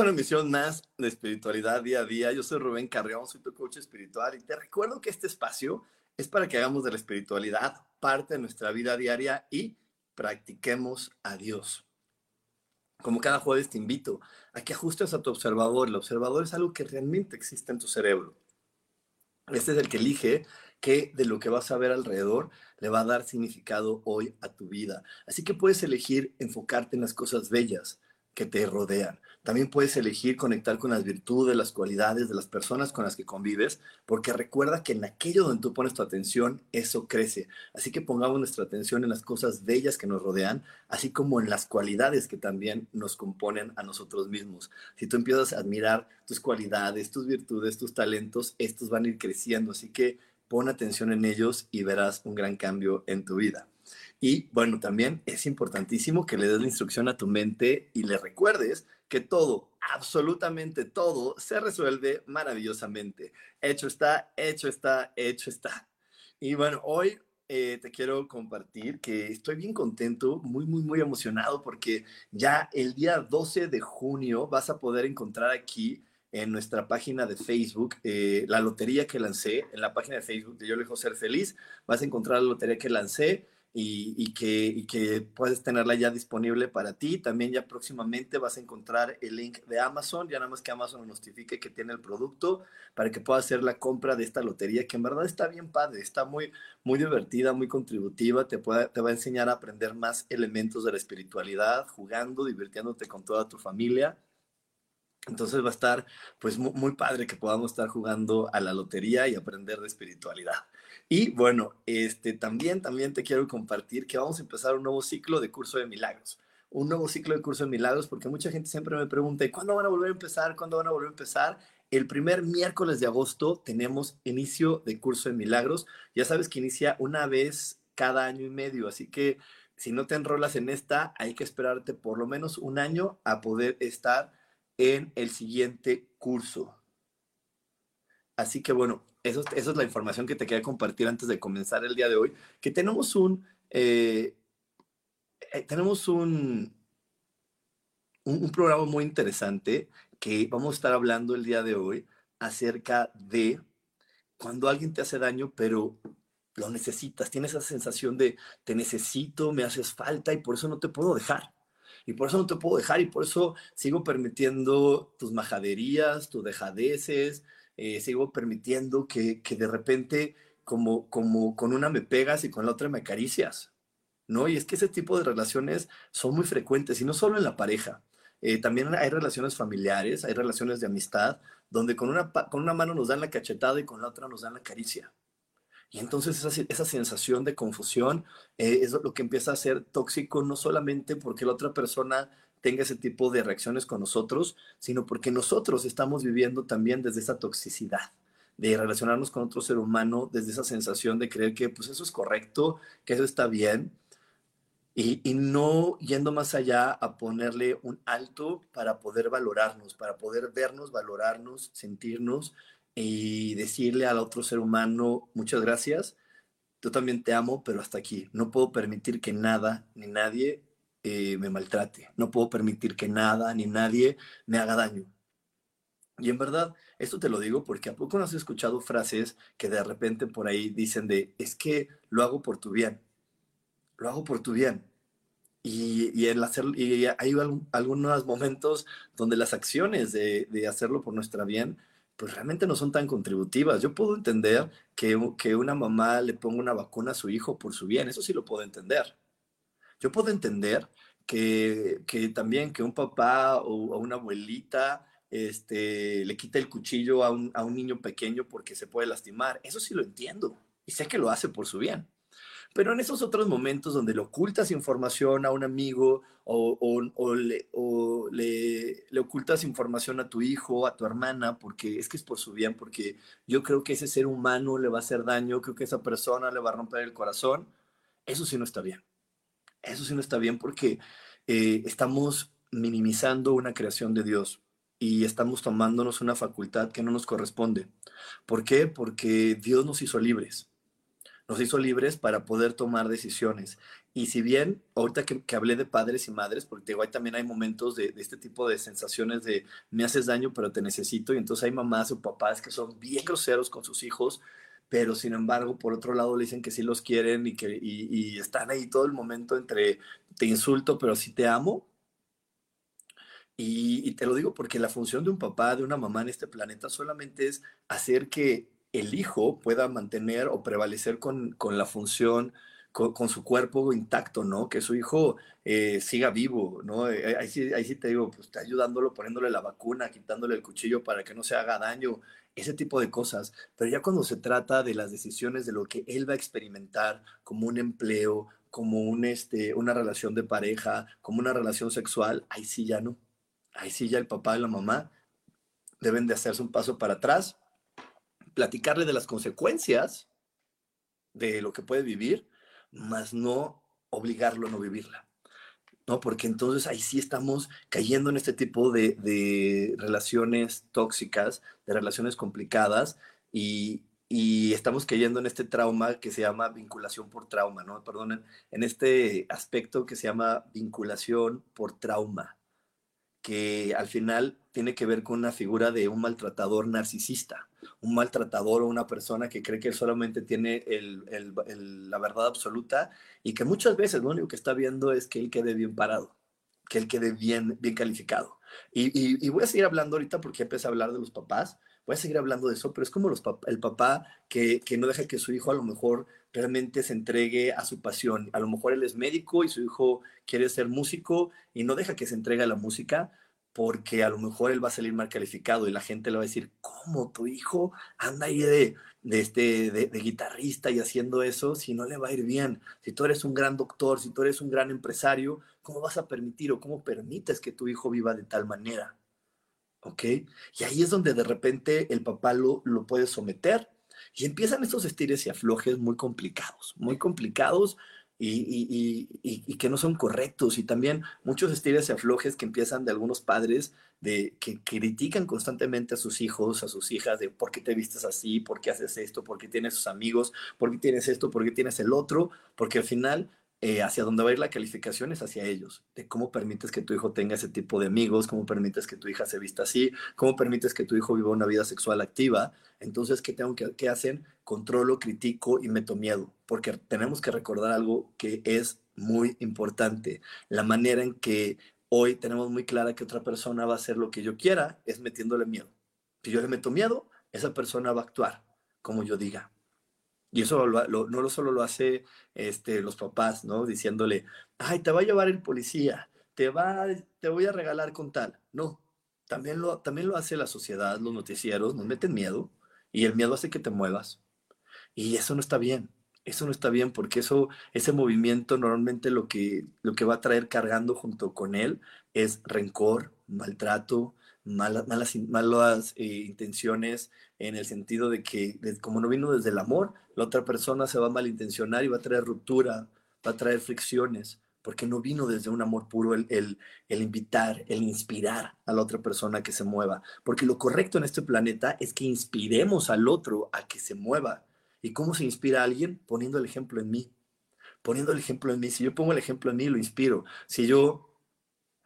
A una emisión más de espiritualidad día a día. Yo soy Rubén Carrión, soy tu coach espiritual y te recuerdo que este espacio es para que hagamos de la espiritualidad parte de nuestra vida diaria y practiquemos a Dios. Como cada jueves te invito a que ajustes a tu observador. El observador es algo que realmente existe en tu cerebro. Este es el que elige qué de lo que vas a ver alrededor le va a dar significado hoy a tu vida. Así que puedes elegir enfocarte en las cosas bellas que te rodean. También puedes elegir conectar con las virtudes, las cualidades de las personas con las que convives, porque recuerda que en aquello donde tú pones tu atención, eso crece. Así que pongamos nuestra atención en las cosas bellas que nos rodean, así como en las cualidades que también nos componen a nosotros mismos. Si tú empiezas a admirar tus cualidades, tus virtudes, tus talentos, estos van a ir creciendo. Así que pon atención en ellos y verás un gran cambio en tu vida. Y bueno, también es importantísimo que le des la instrucción a tu mente y le recuerdes que todo, absolutamente todo, se resuelve maravillosamente. Hecho está, hecho está, hecho está. Y bueno, hoy eh, te quiero compartir que estoy bien contento, muy, muy, muy emocionado porque ya el día 12 de junio vas a poder encontrar aquí en nuestra página de Facebook eh, la lotería que lancé, en la página de Facebook de Yo Lejo Ser Feliz, vas a encontrar la lotería que lancé y, que, puedes tenerla ya disponible para ti. También ya próximamente vas a encontrar el link de Amazon, ya nada más que Amazon notifique que tiene el producto para que puedas hacer la compra de esta lotería, que en verdad está bien padre, está muy, muy divertida, muy contributiva, te, puede, te va a enseñar a aprender más elementos de la espiritualidad, jugando, divirtiéndote con toda tu familia. Entonces va a estar pues muy, padre que podamos estar jugando a la lotería y aprender de espiritualidad. Y bueno, este también también te quiero compartir que vamos a empezar un nuevo ciclo de curso de milagros. Un nuevo ciclo de curso de milagros porque mucha gente siempre me pregunta, ¿y cuándo van a volver a empezar? ¿Cuándo van a volver a empezar? El primer miércoles de agosto tenemos inicio de curso de milagros. Ya sabes que inicia una vez cada año y medio, así que si no te enrolas en esta, hay que esperarte por lo menos un año a poder estar en el siguiente curso. Así que bueno, eso, es la información que te quería compartir antes de comenzar el día de hoy, que tenemos un, eh, eh, tenemos un, un, programa muy interesante que vamos a estar hablando el día de hoy acerca de cuando alguien te hace daño, pero lo necesitas, tienes esa sensación de te necesito, me haces falta y por eso no te puedo dejar. Y por eso no te puedo dejar y por eso sigo permitiendo tus majaderías, tus dejadeces, eh, sigo permitiendo que, de repente como, como con una me pegas y con la otra me acaricias, ¿no? Y es que ese tipo de relaciones son muy frecuentes y no solo en la pareja. Eh, también hay relaciones familiares, hay relaciones de amistad, donde con una, con una mano nos dan la cachetada y con la otra nos dan la caricia. Y entonces esa, esa sensación de confusión eh, es lo que empieza a ser tóxico, no solamente porque la otra persona tenga ese tipo de reacciones con nosotros, sino porque nosotros estamos viviendo también desde esa toxicidad de relacionarnos con otro ser humano desde esa sensación de creer que pues eso es correcto, que eso está bien, y, y, no yendo más allá a ponerle un alto para poder valorarnos, para poder vernos, valorarnos, sentirnos y decirle al otro ser humano, muchas gracias, yo también te amo, pero hasta aquí. No puedo permitir que nada ni nadie eh, me maltrate. No puedo permitir que nada ni nadie me haga daño. Y en verdad, esto te lo digo porque a poco no has escuchado frases que de repente por ahí dicen de, es que lo hago por tu bien. Lo hago por tu bien. Y, y, el hacer, y hay algunos momentos donde las acciones de, de hacerlo por nuestra bien pues realmente no son tan contributivas. Yo puedo entender que, que una mamá le ponga una vacuna a su hijo por su bien, eso sí lo puedo entender. Yo puedo entender que, también que un papá o, una abuelita este, le quita el cuchillo a un, niño pequeño porque se puede lastimar. Eso sí lo entiendo y sé que lo hace por su bien. Pero en esos otros momentos donde le ocultas información a un amigo o, le, le, ocultas información a tu hijo, a tu hermana, porque es que es por su bien, porque yo creo que ese ser humano le va a hacer daño, creo que esa persona le va a romper el corazón, eso sí no está bien. Eso sí no está bien porque eh, estamos minimizando una creación de Dios y estamos tomándonos una facultad que no nos corresponde. ¿Por qué? Porque Dios nos hizo libres nos hizo libres para poder tomar decisiones. Y si bien, ahorita que, hablé de padres y madres, porque igual también hay momentos de, este tipo de sensaciones de me haces daño, pero te necesito, y entonces hay mamás o papás que son bien groseros con sus hijos, pero sin embargo, por otro lado, le dicen que sí los quieren y que y, están ahí todo el momento entre te insulto, pero sí te amo. Y, te lo digo porque la función de un papá, de una mamá en este planeta solamente es hacer que el hijo pueda mantener o prevalecer con, la función, con, su cuerpo intacto, ¿no? Que su hijo eh, siga vivo, ¿no? Eh, ahí, sí, ahí sí te digo, pues está ayudándolo, poniéndole la vacuna, quitándole el cuchillo para que no se haga daño, ese tipo de cosas. Pero ya cuando se trata de las decisiones de lo que él va a experimentar como un empleo, como un, este, una relación de pareja, como una relación sexual, ahí sí ya no. Ahí sí ya el papá y la mamá deben de hacerse un paso para atrás platicarle de las consecuencias de lo que puede vivir, más no obligarlo a no vivirla. ¿No? Porque entonces ahí sí estamos cayendo en este tipo de, relaciones tóxicas, de relaciones complicadas y, y, estamos cayendo en este trauma que se llama vinculación por trauma, ¿no? Perdonen, en este aspecto que se llama vinculación por trauma, que al final tiene que ver con una figura de un maltratador narcisista, un maltratador o una persona que cree que solamente tiene la verdad absoluta y que muchas veces lo único que está viendo es que él quede bien parado, que él quede bien, bien calificado. Y, voy a seguir hablando ahorita porque empecé a hablar de los papás, voy a seguir hablando de eso, pero es como los el papá que, que no deja que su hijo a lo mejor realmente se entregue a su pasión. A lo mejor él es médico y su hijo quiere ser músico y no deja que se entregue a la música porque a lo mejor él va a salir mal calificado y la gente le va a decir, ¿cómo tu hijo anda ahí de, este, de, guitarrista y haciendo eso si no le va a ir bien? Si tú eres un gran doctor, si tú eres un gran empresario, ¿cómo vas a permitir o cómo permites que tu hijo viva de tal manera? ¿Ok? Y ahí es donde de repente el papá lo, lo puede someter y empiezan estos estires y aflojes muy complicados, muy complicados y, que no son correctos. Y también muchos estilos y aflojes que empiezan de algunos padres de, que critican constantemente a sus hijos, a sus hijas, de por qué te vistes así, por qué haces esto, por qué tienes sus amigos, por qué tienes esto, por qué tienes el otro, porque al final eh, hacia dónde va a ir la calificación es hacia ellos, de cómo permites que tu hijo tenga ese tipo de amigos, cómo permites que tu hija se vista así, cómo permites que tu hijo viva una vida sexual activa. Entonces, ¿qué tengo que qué hacen? Controlo, critico y meto miedo, porque tenemos que recordar algo que es muy importante. La manera en que hoy tenemos muy clara que otra persona va a hacer lo que yo quiera es metiéndole miedo. Si yo le meto miedo, esa persona va a actuar como yo diga. Y eso no solo lo hace este, los papás, ¿no? Diciéndole, ay, te va a llevar el policía, te, va, te voy a regalar con tal. No, también lo, también lo hace la sociedad, los noticieros, nos meten miedo y el miedo hace que te muevas. Y eso no está bien. Eso no está bien porque eso, ese movimiento normalmente lo que, lo que va a traer cargando junto con él es rencor, maltrato, malas, malas, malas eh, intenciones en el sentido de que como no vino desde el amor, la otra persona se va a malintencionar y va a traer ruptura, va a traer fricciones, porque no vino desde un amor puro el, el, invitar, el inspirar a la otra persona que se mueva, porque lo correcto en este planeta es que inspiremos al otro a que se mueva. ¿Y cómo se inspira a alguien? Poniendo el ejemplo en mí. Poniendo el ejemplo en mí. Si yo pongo el ejemplo en mí, lo inspiro. Si yo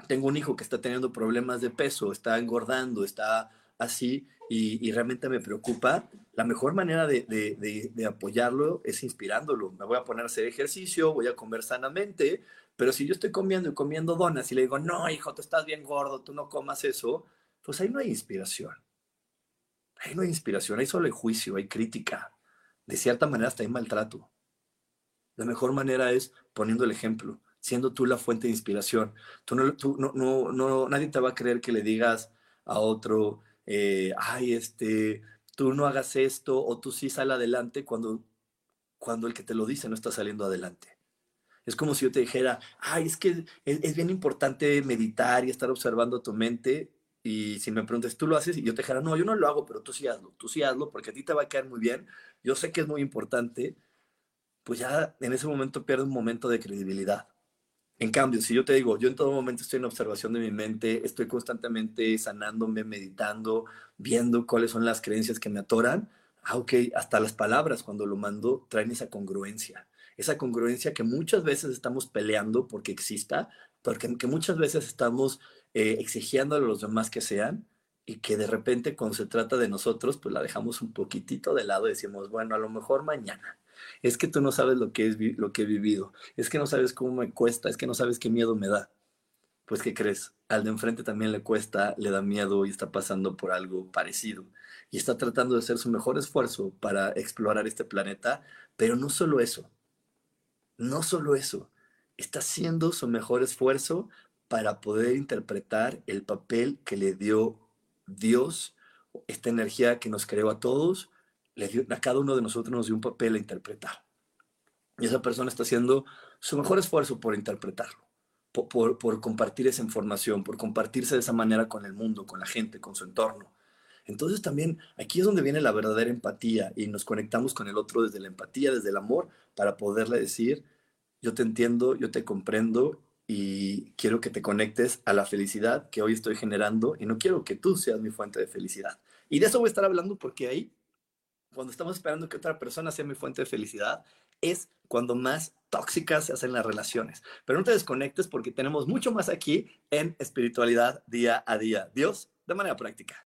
tengo un hijo que está teniendo problemas de peso, está engordando, está así y, realmente me preocupa, la mejor manera de, apoyarlo es inspirándolo. Me voy a poner a hacer ejercicio, voy a comer sanamente, pero si yo estoy comiendo y comiendo donas y le digo, no, hijo, tú estás bien gordo, tú no comas eso, pues ahí no hay inspiración. ahí no hay inspiración, hay solo hay juicio, hay crítica. De cierta manera hasta hay maltrato. La mejor manera es poniendo el ejemplo, siendo tú la fuente de inspiración. Tú no, tú no, no, nadie te va a creer que le digas a otro, eh, ay, este, tú no hagas esto o tú sí sal adelante cuando, cuando el que te lo dice no está saliendo adelante. Es como si yo te dijera, ay, es que es, bien importante meditar y estar observando tu mente. Y si me preguntas, ¿tú lo haces? Y yo te dijera, no, yo no lo hago, pero tú sí hazlo, tú sí hazlo, porque a ti te va a caer muy bien. Yo sé que es muy importante. Pues ya en ese momento pierde un momento de credibilidad. En cambio, si yo te digo, yo en todo momento estoy en observación de mi mente, estoy constantemente sanándome, meditando, viendo cuáles son las creencias que me atoran, ah, hasta las palabras cuando lo mando traen esa congruencia esa congruencia que muchas veces estamos peleando porque exista, porque que muchas veces estamos eh, exigiendo a los demás que sean y que de repente cuando se trata de nosotros, pues la dejamos un poquitito de lado y decimos, bueno, a lo mejor mañana. Es que tú no sabes lo que, es, lo que he vivido, es que no sabes cómo me cuesta, es que no sabes qué miedo me da. Pues, ¿qué crees? Al de enfrente también le cuesta, le da miedo y está pasando por algo parecido. Y está tratando de hacer su mejor esfuerzo para explorar este planeta, pero no solo eso, no solo eso, está haciendo su mejor esfuerzo para poder interpretar el papel que le dio Dios, esta energía que nos creó a todos, le dio, a cada uno de nosotros nos dio un papel a interpretar. Y esa persona está haciendo su mejor esfuerzo por interpretarlo, por, por, compartir esa información, por compartirse de esa manera con el mundo, con la gente, con su entorno. Entonces también aquí es donde viene la verdadera empatía y nos conectamos con el otro desde la empatía, desde el amor, para poderle decir, yo te entiendo, yo te comprendo y quiero que te conectes a la felicidad que hoy estoy generando y no quiero que tú seas mi fuente de felicidad. Y de eso voy a estar hablando porque ahí, cuando estamos esperando que otra persona sea mi fuente de felicidad, es cuando más tóxicas se hacen las relaciones. Pero no te desconectes porque tenemos mucho más aquí en espiritualidad día a día. Dios, de manera práctica.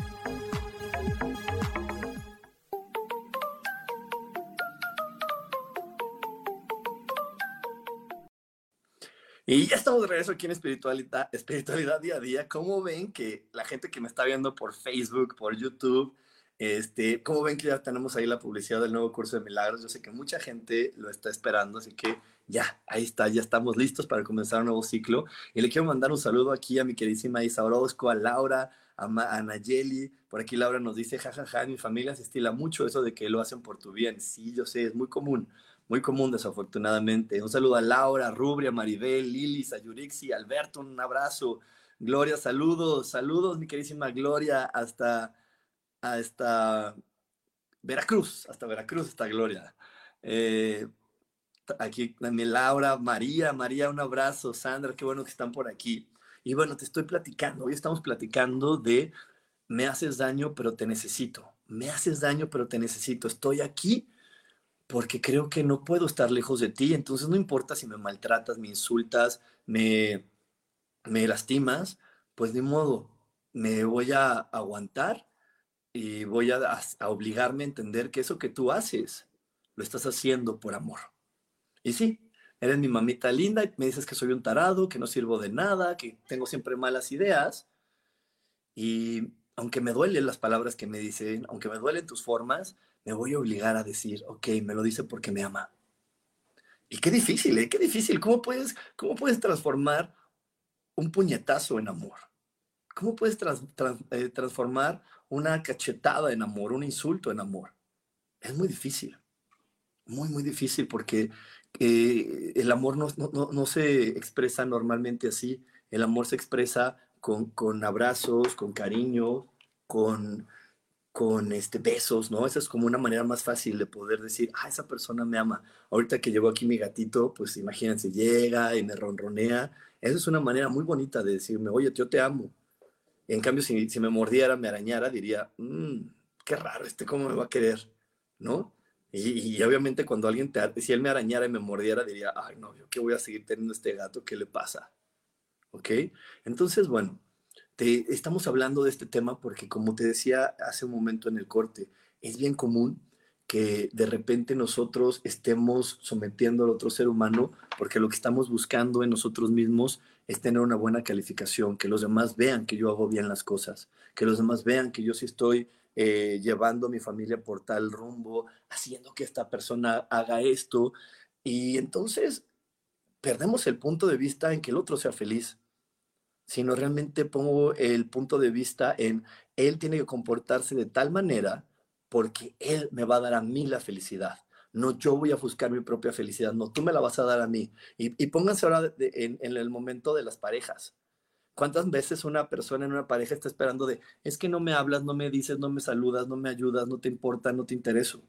Y ya estamos de regreso aquí en espiritualidad, espiritualidad día a día. ¿Cómo ven que la gente que me está viendo por Facebook, por YouTube, este, cómo ven que ya tenemos ahí la publicidad del nuevo curso de milagros? Yo sé que mucha gente lo está esperando, así que ya, ahí está, ya estamos listos para comenzar un nuevo ciclo. Y le quiero mandar un saludo aquí a mi queridísima Isa Orozco, a Laura, a, a Nayeli. Por aquí Laura nos dice, jajaja, ja, ja, mi familia se estila mucho eso de que lo hacen por tu bien. Sí, yo sé, es muy común muy común desafortunadamente. Un saludo a Laura, Rubria, Maribel, Lili, Sayurixi, Alberto, un abrazo. Gloria, saludos, saludos, mi queridísima Gloria, hasta, hasta Veracruz, hasta Veracruz está Gloria. Eh, aquí también Laura, María, María, un abrazo, Sandra, qué bueno que están por aquí. Y bueno, te estoy platicando, hoy estamos platicando de me haces daño, pero te necesito. Me haces daño, pero te necesito. Estoy aquí porque creo que no puedo estar lejos de ti, entonces no importa si me maltratas, me insultas, me, me lastimas, pues ni modo, me voy a aguantar y voy a, a, obligarme a entender que eso que tú haces lo estás haciendo por amor. Y sí, eres mi mamita linda y me dices que soy un tarado, que no sirvo de nada, que tengo siempre malas ideas. Y aunque me duelen las palabras que me dicen, aunque me duelen tus formas, me voy a obligar a decir, ok, me lo dice porque me ama. Y qué difícil, ¿eh? Qué difícil. ¿Cómo puedes, cómo puedes transformar un puñetazo en amor? ¿Cómo puedes eh, transformar una cachetada en amor, un insulto en amor? Es muy difícil. Muy, muy difícil porque eh, el amor no, no, no, se expresa normalmente así. El amor se expresa con, con abrazos, con cariño, con, con este, besos, ¿no? Esa es como una manera más fácil de poder decir, ah, esa persona me ama. Ahorita que llegó aquí mi gatito, pues imagínense, llega y me ronronea. Esa es una manera muy bonita de decirme, oye, yo te amo. en cambio, si, me mordiera, me arañara, diría, mmm, qué raro, este cómo me va a querer, ¿no? Y, y, obviamente cuando alguien te, si él me arañara y me mordiera, diría, ay, no, yo qué voy a seguir teniendo este gato, ¿qué le pasa? ¿Ok? Entonces, bueno, estamos hablando de este tema porque, como te decía hace un momento en el corte, es bien común que de repente nosotros estemos sometiendo al otro ser humano porque lo que estamos buscando en nosotros mismos es tener una buena calificación, que los demás vean que yo hago bien las cosas, que los demás vean que yo sí estoy eh, llevando a mi familia por tal rumbo, haciendo que esta persona haga esto. Y entonces perdemos el punto de vista en que el otro sea feliz sino realmente pongo el punto de vista en él tiene que comportarse de tal manera porque él me va a dar a mí la felicidad. No yo voy a buscar mi propia felicidad, no, tú me la vas a dar a mí. Y, pónganse ahora en, el momento de las parejas. ¿Cuántas veces una persona en una pareja está esperando de, es que no me hablas, no me dices, no me saludas, no me ayudas, no te importa, no te intereso?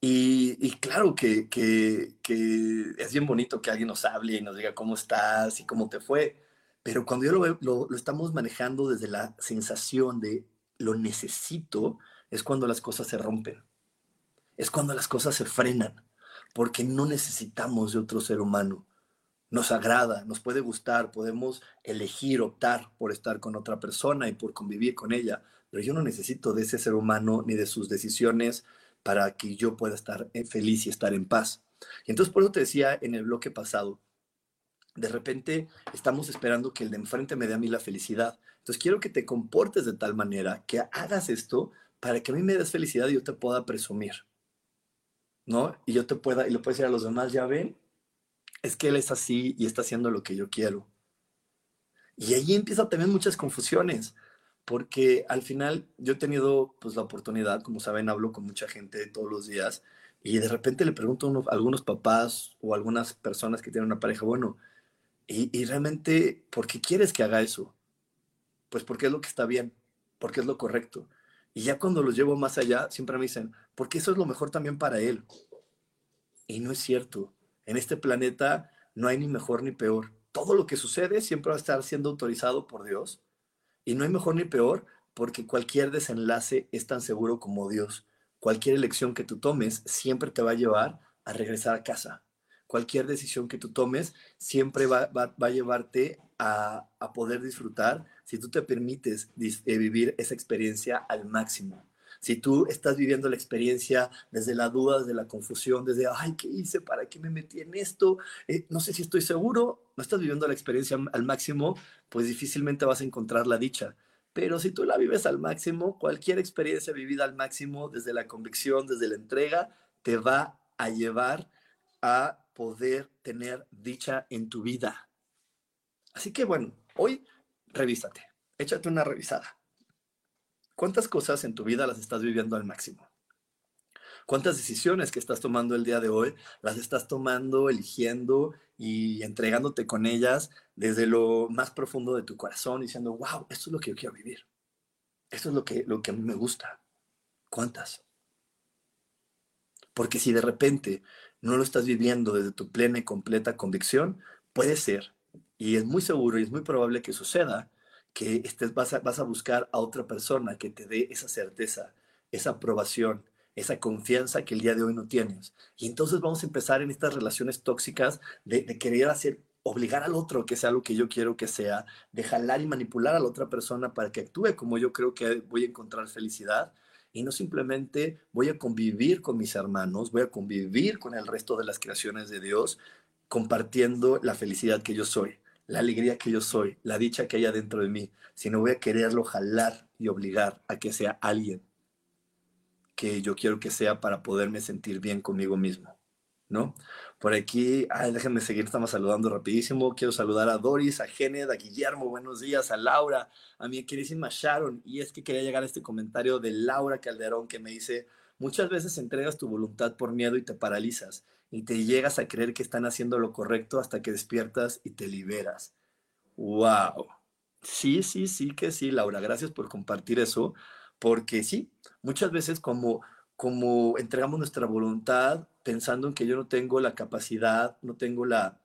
Y, claro que, que, que, es bien bonito que alguien nos hable y nos diga cómo estás y cómo te fue, pero cuando yo lo, lo, lo estamos manejando desde la sensación de lo necesito, es cuando las cosas se rompen, es cuando las cosas se frenan, porque no necesitamos de otro ser humano. Nos agrada, nos puede gustar, podemos elegir, optar por estar con otra persona y por convivir con ella, pero yo no necesito de ese ser humano ni de sus decisiones para que yo pueda estar eh, feliz y estar en paz. Y entonces por eso te decía en el bloque pasado, de repente estamos esperando que el de enfrente me dé a mí la felicidad. Entonces quiero que te comportes de tal manera que hagas esto para que a mí me des felicidad y yo te pueda presumir. ¿No? Y yo te pueda, y le puedo decir a los demás, ya ven, es que él es así y está haciendo lo que yo quiero. Y ahí empieza también muchas confusiones, porque al final yo he tenido pues la oportunidad, como saben, hablo con mucha gente todos los días y de repente le pregunto a, algunos papás o algunas personas que tienen una pareja, bueno, y, realmente, ¿por qué quieres que haga eso? Pues porque es lo que está bien, porque es lo correcto. Y ya cuando los llevo más allá, siempre me dicen, porque eso es lo mejor también para él. Y no es cierto. En este planeta no hay ni mejor ni peor. Todo lo que sucede siempre va a estar siendo autorizado por Dios. Y no hay mejor ni peor porque cualquier desenlace es tan seguro como Dios. Cualquier elección que tú tomes siempre te va a llevar a regresar a casa cualquier decisión que tú tomes siempre va, a llevarte a, poder disfrutar si tú te permites eh, vivir esa experiencia al máximo. Si tú estás viviendo la experiencia desde la duda, desde la confusión, desde, ay, ¿qué hice? ¿Para qué me metí en esto? Eh, no sé si estoy seguro, no estás viviendo la experiencia al máximo, pues difícilmente vas a encontrar la dicha. Pero si tú la vives al máximo, cualquier experiencia vivida al máximo, desde la convicción, desde la entrega, te va a llevar a poder tener dicha en tu vida. Así que bueno, hoy revísate, échate una revisada. ¿Cuántas cosas en tu vida las estás viviendo al máximo? ¿Cuántas decisiones que estás tomando el día de hoy las estás tomando, eligiendo y entregándote con ellas desde lo más profundo de tu corazón, diciendo, wow, esto es lo que yo quiero vivir? Esto es lo que, lo que a mí me gusta. ¿Cuántas? Porque si de repente no lo estás viviendo desde tu plena y completa convicción, puede ser, y es muy seguro y es muy probable que suceda, que estés, vas, a, buscar a otra persona que te dé esa certeza, esa aprobación, esa confianza que el día de hoy no tienes. Y entonces vamos a empezar en estas relaciones tóxicas de, querer hacer obligar al otro que sea lo que yo quiero que sea, de jalar y manipular a la otra persona para que actúe como yo creo que voy a encontrar felicidad y no simplemente voy a convivir con mis hermanos, voy a convivir con el resto de las creaciones de Dios, compartiendo la felicidad que yo soy, la alegría que yo soy, la dicha que hay adentro de mí, sino voy a quererlo jalar y obligar a que sea alguien que yo quiero que sea para poderme sentir bien conmigo mismo, ¿no? Por aquí, ay, déjenme seguir, estamos saludando rapidísimo. Quiero saludar a Doris, a Gened, a Guillermo, buenos días, a Laura, a mi queridísima Sharon. Y es que quería llegar a este comentario de Laura Calderón que me dice, muchas veces entregas tu voluntad por miedo y te paralizas y te llegas a creer que están haciendo lo correcto hasta que despiertas y te liberas. ¡Wow! Sí, sí, sí que sí, Laura. Gracias por compartir eso, porque sí, muchas veces como, como entregamos nuestra voluntad pensando en que yo no tengo la capacidad, no tengo la,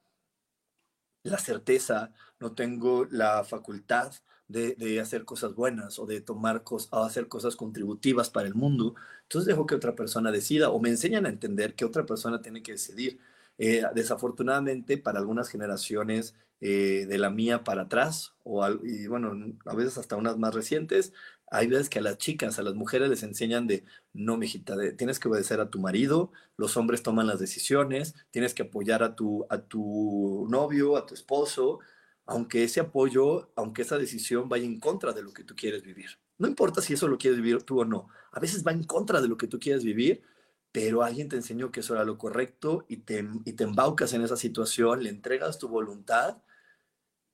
la certeza, no tengo la facultad de, hacer cosas buenas o de tomar cosas, o hacer cosas contributivas para el mundo. Entonces dejo que otra persona decida o me enseñan a entender que otra persona tiene que decidir. Eh, desafortunadamente, para algunas generaciones eh, de la mía para atrás, o y bueno, a veces hasta unas más recientes, hay veces que a las chicas, a las mujeres les enseñan de, no, mijita, de, tienes que obedecer a tu marido, los hombres toman las decisiones, tienes que apoyar a tu, a tu novio, a tu esposo, aunque ese apoyo, aunque esa decisión vaya en contra de lo que tú quieres vivir. No importa si eso lo quieres vivir tú o no, a veces va en contra de lo que tú quieres vivir, pero alguien te enseñó que eso era lo correcto y te, y te embaucas en esa situación, le entregas tu voluntad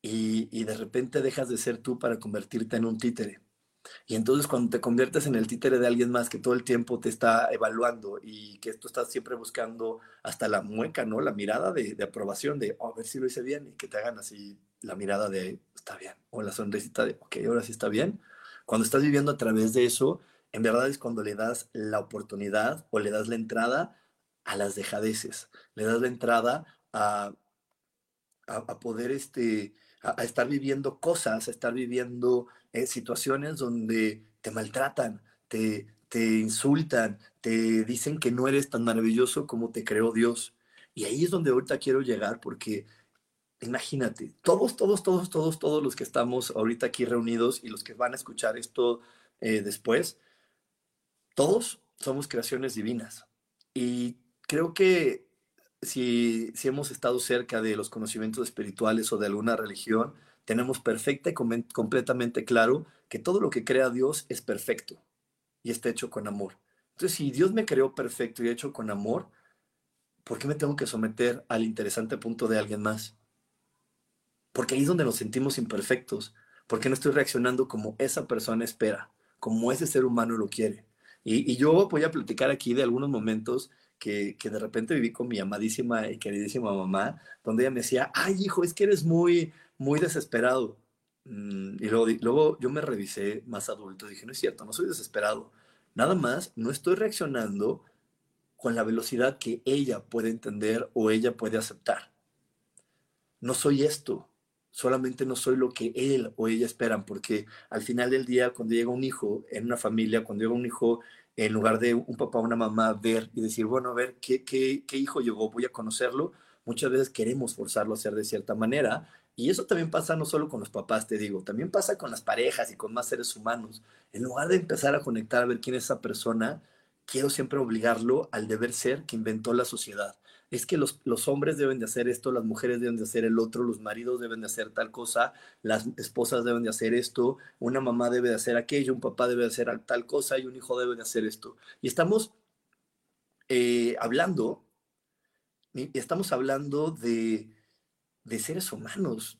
y, y de repente dejas de ser tú para convertirte en un títere y entonces cuando te conviertes en el títere de alguien más que todo el tiempo te está evaluando y que tú estás siempre buscando hasta la mueca, ¿no? La mirada de, aprobación de, oh, a ver si lo hice bien y que te hagan así la mirada de, está bien, o la sonrisita de, ok, ahora sí está bien. Cuando estás viviendo a través de eso, en verdad es cuando le das la oportunidad o le das la entrada a las dejadeces, le das la entrada a, a, poder este, a, estar viviendo cosas, a estar viviendo eh, situaciones donde te maltratan, te, te insultan, te dicen que no eres tan maravilloso como te creó Dios. Y ahí es donde ahorita quiero llegar porque imagínate, todos, todos, todos, todos, todos los que estamos ahorita aquí reunidos y los que van a escuchar esto eh, después, todos somos creaciones divinas. Y creo que si, si hemos estado cerca de los conocimientos espirituales o de alguna religión, tenemos perfecta y completamente claro que todo lo que crea Dios es perfecto y está hecho con amor. Entonces, si Dios me creó perfecto y hecho con amor, ¿por qué me tengo que someter al interesante punto de alguien más? Porque ahí es donde nos sentimos imperfectos. Porque no estoy reaccionando como esa persona espera, como ese ser humano lo quiere. Y, yo voy a platicar aquí de algunos momentos que, que, de repente viví con mi amadísima y queridísima mamá, donde ella me decía, ay hijo, es que eres muy, muy desesperado. Mm, y luego, luego yo me revisé más adulto, dije, no es cierto, no soy desesperado. Nada más, no estoy reaccionando con la velocidad que ella puede entender o ella puede aceptar. No soy esto, solamente no soy lo que él o ella esperan, porque al final del día, cuando llega un hijo en una familia, cuando llega un hijo en lugar de un papá o una mamá, ver y decir, bueno, a ver, ¿qué, qué, qué hijo llegó? Voy a conocerlo. Muchas veces queremos forzarlo a ser de cierta manera y eso también pasa no solo con los papás, te digo, también pasa con las parejas y con más seres humanos. En lugar de empezar a conectar a ver quién es esa persona, quiero siempre obligarlo al deber ser que inventó la sociedad. Es que los, los hombres deben de hacer esto, las mujeres deben de hacer el otro, los maridos deben de hacer tal cosa, las esposas deben de hacer esto, una mamá debe de hacer aquello, un papá debe de hacer tal cosa y un hijo debe de hacer esto. Y estamos eh, hablando, y estamos hablando de, de seres humanos.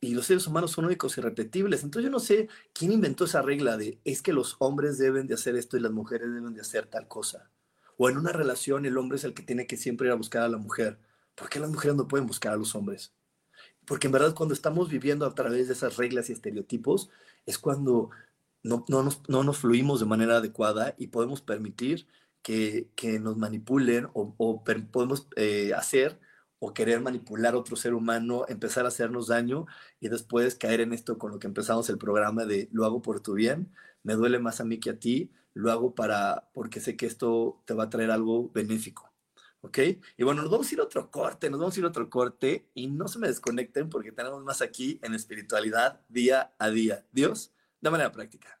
Y los seres humanos son únicos y repetibles. Entonces yo no sé quién inventó esa regla de es que los hombres deben de hacer esto y las mujeres deben de hacer tal cosa. O en una relación el hombre es el que tiene que siempre ir a buscar a la mujer. ¿Por qué las mujeres no pueden buscar a los hombres? Porque en verdad cuando estamos viviendo a través de esas reglas y estereotipos es cuando no, no, nos, no nos, fluimos de manera adecuada y podemos permitir que, que nos manipulen o, podemos eh, hacer o querer manipular otro ser humano, empezar a hacernos daño y después caer en esto con lo que empezamos el programa de lo hago por tu bien, me duele más a mí que a ti, lo hago para porque sé que esto te va a traer algo benéfico. ¿Ok? Y bueno, nos vamos a ir a otro corte, nos vamos a ir a otro corte y no se me desconecten porque tenemos más aquí en espiritualidad día a día. Dios, de manera práctica.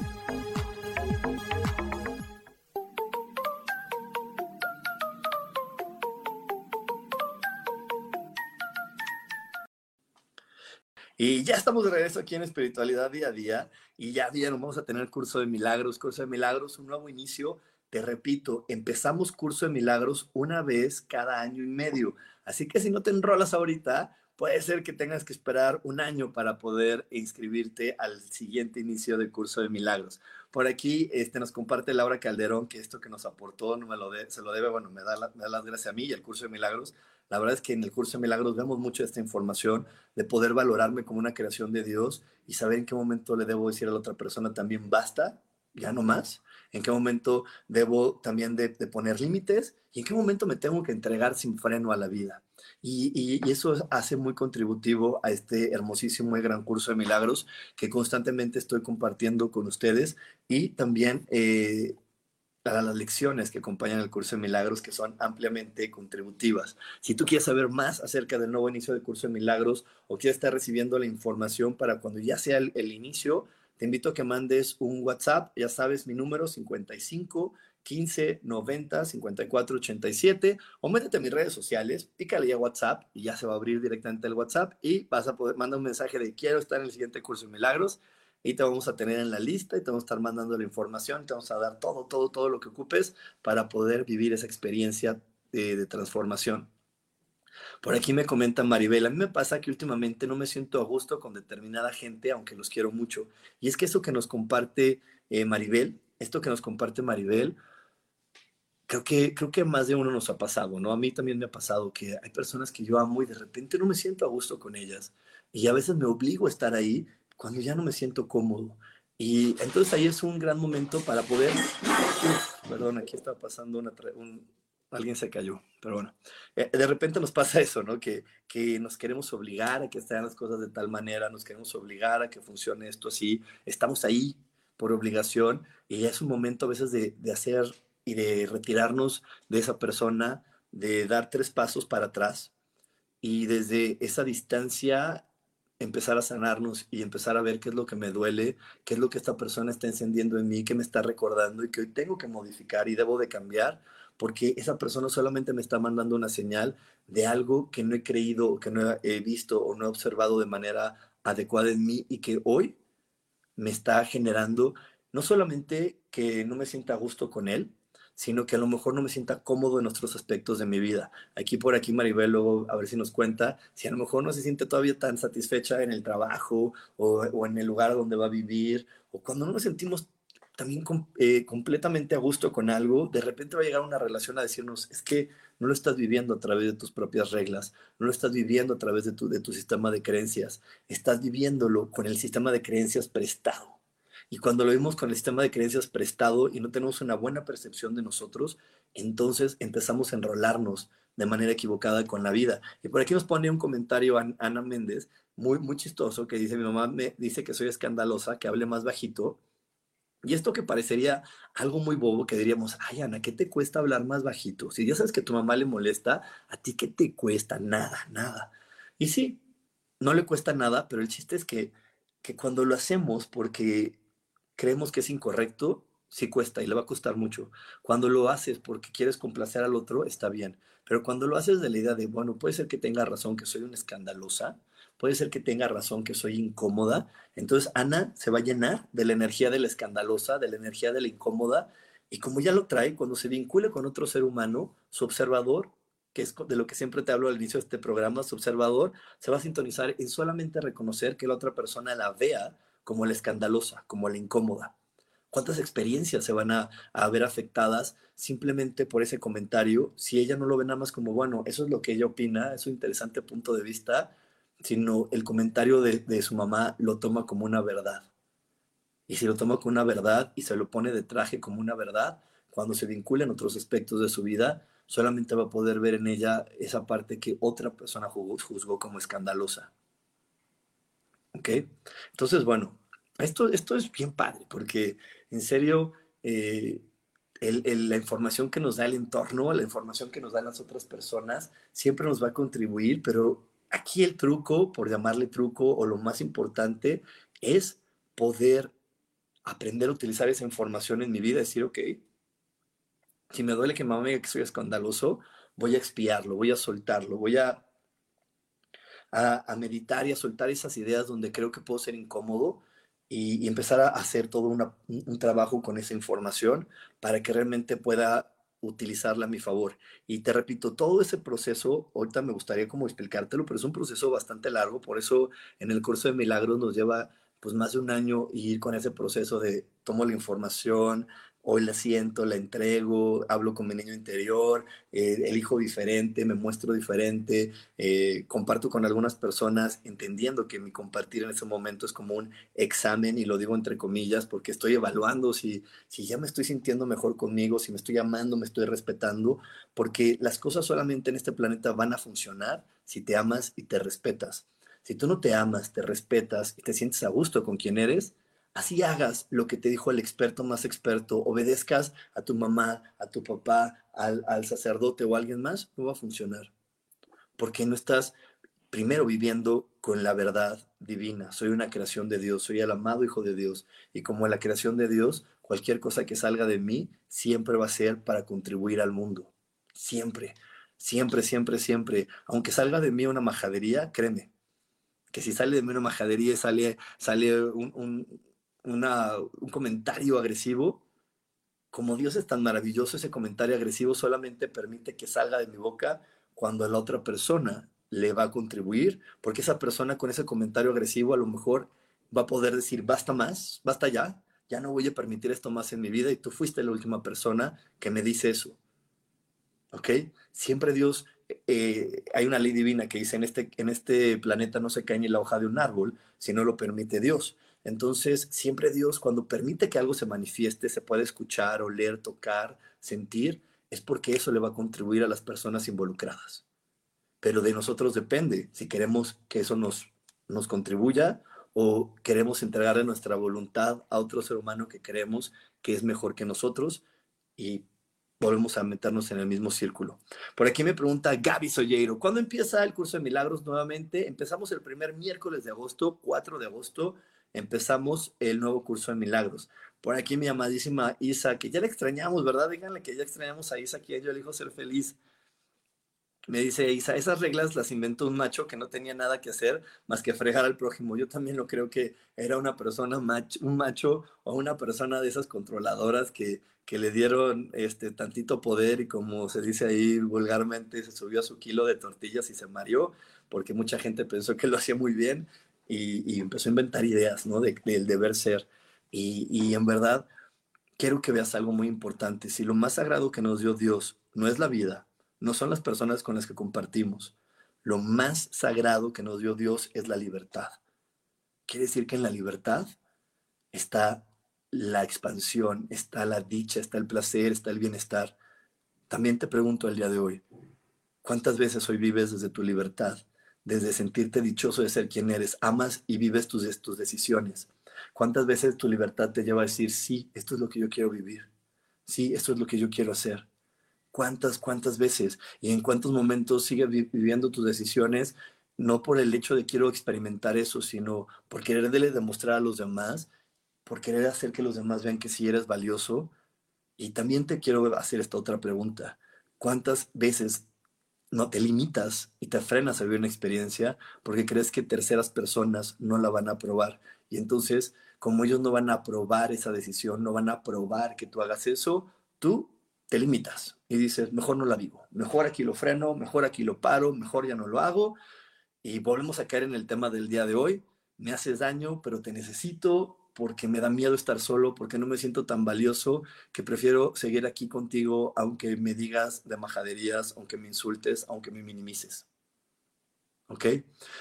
Estamos de regreso aquí en Espiritualidad Día a Día y ya vieron, vamos a tener curso de milagros, curso de milagros, un nuevo inicio. Te repito, empezamos curso de milagros una vez cada año y medio. Así que si no te enrolas ahorita, puede ser que tengas que esperar un año para poder inscribirte al siguiente inicio del curso de milagros. Por aquí este, nos comparte Laura Calderón que esto que nos aportó no me lo se lo debe, bueno, me da, me da las gracias a mí y al curso de milagros. La verdad es que en el curso de milagros vemos mucho esta información de poder valorarme como una creación de Dios y saber en qué momento le debo decir a la otra persona también basta, ya no más, en qué momento debo también de, poner límites y en qué momento me tengo que entregar sin freno a la vida. Y, eso hace muy contributivo a este hermosísimo y gran curso de milagros que constantemente estoy compartiendo con ustedes y también eh, a las lecciones que acompañan el curso de milagros que son ampliamente contributivas. Si tú quieres saber más acerca del nuevo inicio del curso de milagros o quieres estar recibiendo la información para cuando ya sea el, inicio, te invito a que mandes un WhatsApp, ya sabes mi número 55 15 90 54 87 o métete a mis redes sociales, pícale a WhatsApp y ya se va a abrir directamente el WhatsApp y vas a poder mandar un mensaje de quiero estar en el siguiente curso de milagros y te vamos a tener en la lista y te vamos a estar mandando la información, te vamos a dar todo, todo, todo lo que ocupes para poder vivir esa experiencia de, transformación. Por aquí me comenta Maribel, a mí me pasa que últimamente no me siento a gusto con determinada gente, aunque los quiero mucho. Y es que eso que nos comparte eh, Maribel, esto que nos comparte Maribel, creo que, creo que más de uno nos ha pasado, ¿no? A mí también me ha pasado que hay personas que yo amo y de repente no me siento a gusto con ellas. Y a veces me obligo a estar ahí cuando ya no me siento cómodo. Y entonces ahí es un gran momento para poder... perdón, aquí está pasando una, un, alguien se cayó, pero bueno, eh, de repente nos pasa eso, ¿no? Que, que nos queremos obligar a que estén las cosas de tal manera, nos queremos obligar a que funcione esto así, estamos ahí por obligación y es un momento a veces de, de hacer y de retirarnos de esa persona, de dar tres pasos para atrás y desde esa distancia empezar a sanarnos y empezar a ver qué es lo que me duele, qué es lo que esta persona está encendiendo en mí, qué me está recordando y que hoy tengo que modificar y debo de cambiar porque esa persona solamente me está mandando una señal de algo que no he creído, que no he visto o no he observado de manera adecuada en mí y que hoy me está generando no solamente que no me sienta a gusto con él, sino que a lo mejor no me sienta cómodo en otros aspectos de mi vida. Aquí por aquí Maribel luego a ver si nos cuenta si a lo mejor no se siente todavía tan satisfecha en el trabajo o, en el lugar donde va a vivir o cuando no nos sentimos también eh, completamente a gusto con algo, de repente va a llegar una relación a decirnos, es que no lo estás viviendo a través de tus propias reglas, no lo estás viviendo a través de tu, de tu sistema de creencias, estás viviéndolo con el sistema de creencias prestado. Y cuando lo vimos con el sistema de creencias prestado y no tenemos una buena percepción de nosotros, entonces empezamos a enrolarnos de manera equivocada con la vida. Y por aquí nos pone un comentario Ana Méndez, muy, muy chistoso, que dice, mi mamá me dice que soy escandalosa, que hable más bajito, y esto que parecería algo muy bobo, que diríamos, ay Ana, ¿qué te cuesta hablar más bajito? Si ya sabes que a tu mamá le molesta, ¿a ti qué te cuesta? Nada, nada. Y sí, no le cuesta nada, pero el chiste es que, que cuando lo hacemos porque creemos que es incorrecto, sí cuesta y le va a costar mucho. Cuando lo haces porque quieres complacer al otro, está bien. Pero cuando lo haces de la idea de, bueno, puede ser que tenga razón, que soy una escandalosa, puede ser que tenga razón, que soy incómoda. Entonces Ana se va a llenar de la energía de la escandalosa, de la energía de la incómoda, y como ya lo trae, cuando se vincule con otro ser humano, su observador, que es de lo que siempre te hablo al inicio de este programa, su observador se va a sintonizar en solamente reconocer que la otra persona la vea como la escandalosa, como la incómoda. ¿Cuántas experiencias se van a, a, ver afectadas simplemente por ese comentario? Si ella no lo ve nada más como, bueno, eso es lo que ella opina, es un interesante punto de vista, sino el comentario de, su mamá lo toma como una verdad. Y si lo toma como una verdad y se lo pone de traje como una verdad, cuando se vincula en otros aspectos de su vida, solamente va a poder ver en ella esa parte que otra persona juzgó, como escandalosa. ¿Ok? Entonces, bueno, esto, esto es bien padre, porque en serio, eh, la información que nos da el entorno, la información que nos dan las otras personas, siempre nos va a contribuir, pero aquí el truco, por llamarle truco, o lo más importante, es poder aprender a utilizar esa información en mi vida, decir, ok, si me duele que mamá me diga que soy escandaloso, voy a expiarlo, voy a soltarlo, voy a, a, meditar y a soltar esas ideas donde creo que puedo ser incómodo y, empezar a hacer todo un trabajo con esa información para que realmente pueda utilizarla a mi favor. Y te repito, todo ese proceso, ahorita me gustaría como explicártelo, pero es un proceso bastante largo, por eso en el curso de milagros nos lleva pues más de un año ir con ese proceso de tomo la información, hoy la siento, la entrego, hablo con mi niño interior, eh, elijo diferente, me muestro diferente, eh, comparto con algunas personas, entendiendo que mi compartir en ese momento es como un examen, y lo digo entre comillas, porque estoy evaluando si, si ya me estoy sintiendo mejor conmigo, si me estoy amando, me estoy respetando, porque las cosas solamente en este planeta van a funcionar si te amas y te respetas. Si tú no te amas, te respetas y te sientes a gusto con quien eres, así hagas lo que te dijo el experto más experto, obedezcas a tu mamá, a tu papá, al, sacerdote o a alguien más, no va a funcionar. Porque no estás primero viviendo con la verdad divina. Soy una creación de Dios, soy el amado Hijo de Dios. Y como la creación de Dios, cualquier cosa que salga de mí siempre va a ser para contribuir al mundo. Siempre, siempre, siempre, siempre. Aunque salga de mí una majadería, créeme, que si sale de mí una majadería, sale, sale un un comentario agresivo, como Dios es tan maravilloso, ese comentario agresivo solamente permite que salga de mi boca cuando la otra persona le va a contribuir, porque esa persona con ese comentario agresivo a lo mejor va a poder decir, basta más, basta ya, ya no voy a permitir esto más en mi vida y tú fuiste la última persona que me dice eso. ¿Ok? Siempre Dios, eh, hay una ley divina que dice, en este, en este planeta no se cae ni la hoja de un árbol si no lo permite Dios. Entonces, siempre Dios, cuando permite que algo se manifieste, se puede escuchar, oler, tocar, sentir, es porque eso le va a contribuir a las personas involucradas. Pero de nosotros depende si queremos que eso nos, nos contribuya o queremos entregarle nuestra voluntad a otro ser humano que creemos que es mejor que nosotros y volvemos a meternos en el mismo círculo. Por aquí me pregunta Gaby Solleiro, ¿cuándo empieza el curso de milagros nuevamente? Empezamos el primer miércoles de agosto, 4 de agosto, empezamos el nuevo curso de milagros. Por aquí mi amadísima Isa, que ya la extrañamos, ¿verdad? Díganle que ya extrañamos a Isa, que yo elijo ser feliz. Me dice Isa, esas reglas las inventó un macho que no tenía nada que hacer más que fregar al prójimo. Yo también lo creo que era una persona, macho, un macho o una persona de esas controladoras que, que le dieron este tantito poder y como se dice ahí vulgarmente, se subió a su kilo de tortillas y se mareó porque mucha gente pensó que lo hacía muy bien y, empezó a inventar ideas, ¿no? del deber ser. Y, y en verdad, quiero que veas algo muy importante. Si lo más sagrado que nos dio Dios no es la vida, no son las personas con las que compartimos. Lo más sagrado que nos dio Dios es la libertad. Quiere decir que en la libertad está la expansión, está la dicha, está el placer, está el bienestar. También te pregunto el día de hoy, ¿cuántas veces hoy vives desde tu libertad, desde sentirte dichoso de ser quien eres, amas y vives tus, tus decisiones? ¿Cuántas veces tu libertad te lleva a decir, sí, esto es lo que yo quiero vivir? Sí, esto es lo que yo quiero hacer. ¿Cuántas, cuántas veces? ¿Y en cuántos momentos sigues viviendo tus decisiones? No por el hecho de quiero experimentar eso, sino por quererle demostrar a los demás, por querer hacer que los demás vean que sí eres valioso. Y también te quiero hacer esta otra pregunta. ¿Cuántas veces no te limitas y te frenas a vivir una experiencia porque crees que terceras personas no la van a aprobar? Y entonces, como ellos no van a aprobar esa decisión, no van a aprobar que tú hagas eso, tú te limitas y dices, mejor no la vivo, mejor aquí lo freno, mejor aquí lo paro, mejor ya no lo hago. Y volvemos a caer en el tema del día de hoy. Me haces daño, pero te necesito porque me da miedo estar solo, porque no me siento tan valioso que prefiero seguir aquí contigo aunque me digas de majaderías, aunque me insultes, aunque me minimices. ¿Ok?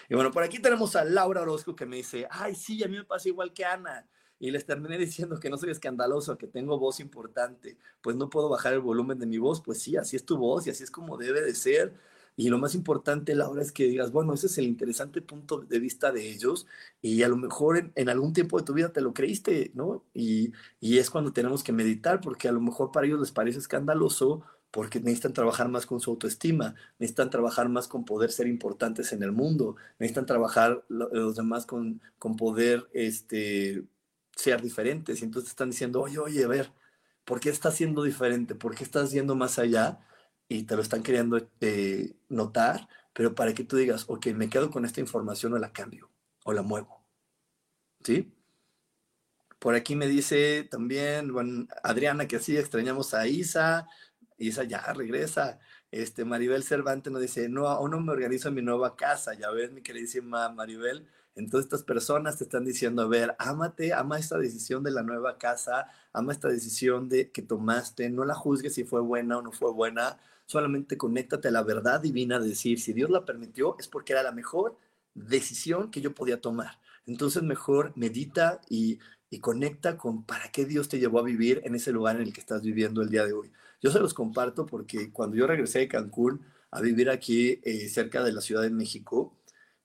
Y bueno, por aquí tenemos a Laura Orozco que me dice, ay, sí, a mí me pasa igual que Ana y les terminé diciendo que no soy escandaloso, que tengo voz importante, pues no puedo bajar el volumen de mi voz, pues sí, así es tu voz y así es como debe de ser. Y lo más importante, Laura, es que digas, bueno, ese es el interesante punto de vista de ellos y a lo mejor en, algún tiempo de tu vida te lo creíste, ¿no? Y, y es cuando tenemos que meditar, porque a lo mejor para ellos les parece escandaloso porque necesitan trabajar más con su autoestima, necesitan trabajar más con poder ser importantes en el mundo, necesitan trabajar los demás con, con poder este, ser diferentes. Y entonces están diciendo, oye, oye, a ver, ¿por qué estás siendo diferente? ¿Por qué estás yendo más allá? Y te lo están queriendo eh, notar, pero para que tú digas, ok, me quedo con esta información o la cambio o la muevo. ¿Sí? Por aquí me dice también, bueno, Adriana, que sí, extrañamos a Isa. Isa ya regresa. Este, Maribel Cervantes nos dice, no, aún no me organizo en mi nueva casa. Ya ves, mi queridísima Maribel, entonces estas personas te están diciendo, a ver, ámate, ama esta decisión de la nueva casa, ama esta decisión de que tomaste, no la juzgues si fue buena o no fue buena, solamente conéctate a la verdad divina de decir, si Dios la permitió es porque era la mejor decisión que yo podía tomar. Entonces mejor medita y, conecta con para qué Dios te llevó a vivir en ese lugar en el que estás viviendo el día de hoy. Yo se los comparto porque cuando yo regresé de Cancún a vivir aquí eh, cerca de la Ciudad de México,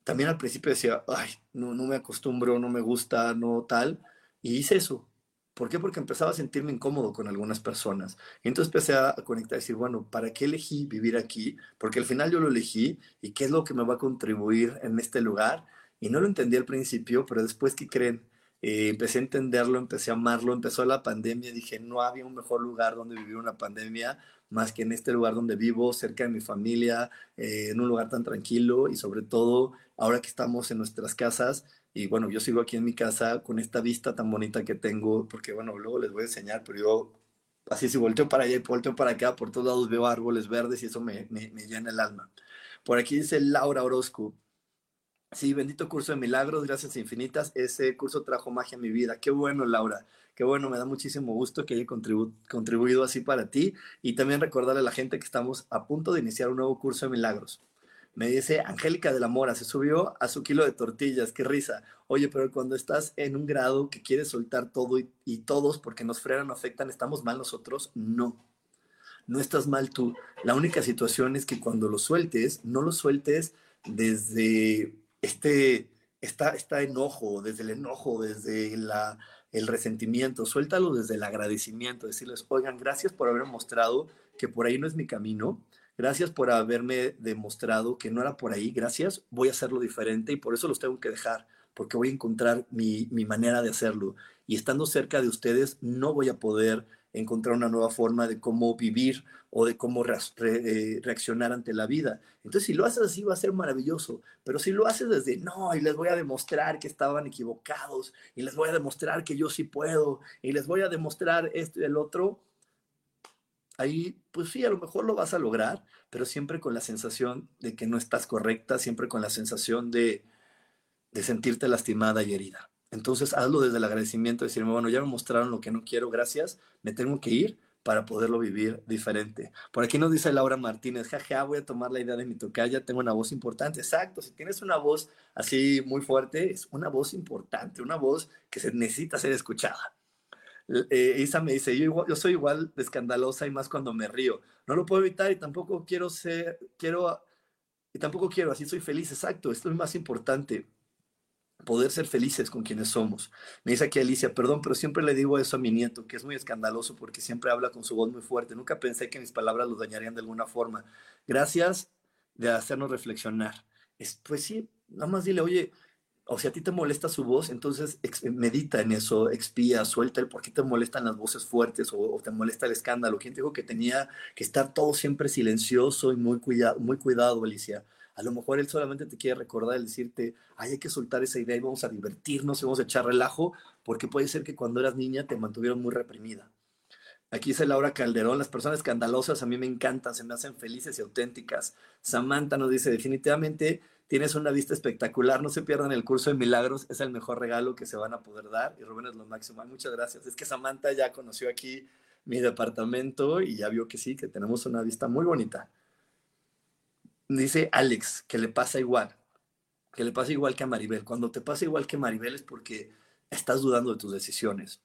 también al principio decía, ay, no, no me acostumbro, no me gusta, no tal. Y hice eso. ¿Por qué? Porque empezaba a sentirme incómodo con algunas personas. Y entonces empecé a conectar y decir, bueno, ¿para qué elegí vivir aquí? Porque al final yo lo elegí y qué es lo que me va a contribuir en este lugar. Y no lo entendí al principio, pero después, ¿qué creen? Eh, empecé a entenderlo, empecé a amarlo, empezó la pandemia, dije, no había un mejor lugar donde vivir una pandemia más que en este lugar donde vivo, cerca de mi familia, eh, en un lugar tan tranquilo y sobre todo ahora que estamos en nuestras casas y bueno, yo sigo aquí en mi casa con esta vista tan bonita que tengo, porque bueno, luego les voy a enseñar, pero yo así si volteo para allá y volteo para acá, por todos lados veo árboles verdes y eso me, me, me llena el alma. Por aquí dice Laura Orozco, Sí, bendito curso de milagros, gracias infinitas. Ese curso trajo magia a mi vida. Qué bueno, Laura. Qué bueno, me da muchísimo gusto que haya contribuido así para ti. Y también recordarle a la gente que estamos a punto de iniciar un nuevo curso de milagros. Me dice Angélica de la Mora, se subió a su kilo de tortillas, qué risa. Oye, pero cuando estás en un grado que quieres soltar todo y, todos porque nos frenan, afectan, ¿estamos mal nosotros? No. No estás mal tú. La única situación es que cuando lo sueltes, no lo sueltes desde este, está, está enojo, desde el enojo, desde la, el resentimiento, suéltalo desde el agradecimiento, decirles, oigan, gracias por haberme mostrado que por ahí no es mi camino, gracias por haberme demostrado que no era por ahí, gracias, voy a hacerlo diferente y por eso los tengo que dejar, porque voy a encontrar mi, mi manera de hacerlo. Y estando cerca de ustedes, no voy a poder encontrar una nueva forma de cómo vivir o de cómo eh, reaccionar ante la vida. Entonces, si lo haces así, va a ser maravilloso. Pero si lo haces desde, no, y les voy a demostrar que estaban equivocados, y les voy a demostrar que yo sí puedo, y les voy a demostrar esto y el otro, ahí, pues sí, a lo mejor lo vas a lograr, pero siempre con la sensación de que no estás correcta, siempre con la sensación de, de sentirte lastimada y herida. Entonces, hazlo desde el agradecimiento, decirme, bueno, ya me mostraron lo que no quiero, gracias, me tengo que ir para poderlo vivir diferente. Por aquí nos dice Laura Martínez, jaja, voy a tomar la idea de mi tocaya, tengo una voz importante. Exacto, si tienes una voz así muy fuerte, es una voz importante, una voz que se necesita ser escuchada. Eh, Isa me dice, yo, yo soy igual de escandalosa y más cuando me río. No lo puedo evitar y tampoco quiero ser, quiero, y tampoco quiero, así soy feliz, exacto, esto es más importante poder ser felices con quienes somos. Me dice aquí Alicia, perdón, pero siempre le digo eso a mi nieto, que es muy escandaloso porque siempre habla con su voz muy fuerte. Nunca pensé que mis palabras lo dañarían de alguna forma. Gracias de hacernos reflexionar. pues sí, nada más dile, oye, o si a ti te molesta su voz, entonces medita en eso, expía, suelta el por qué te molestan las voces fuertes o, te molesta el escándalo. ¿Quién te dijo que tenía que estar todo siempre silencioso y muy, cuidado, muy cuidado, Alicia? A lo mejor él solamente te quiere recordar, el decirte, Ay, hay que soltar esa idea y vamos a divertirnos, y vamos a echar relajo, porque puede ser que cuando eras niña te mantuvieron muy reprimida. Aquí dice Laura Calderón, las personas escandalosas a mí me encantan, se me hacen felices y auténticas. Samantha nos dice, definitivamente tienes una vista espectacular, no se pierdan el curso de milagros, es el mejor regalo que se van a poder dar. Y Rubén es lo máximo. muchas gracias. Es que Samantha ya conoció aquí mi departamento y ya vio que sí, que tenemos una vista muy bonita. Dice Alex que le pasa igual, que le pasa igual que a Maribel. Cuando te pasa igual que Maribel es porque estás dudando de tus decisiones.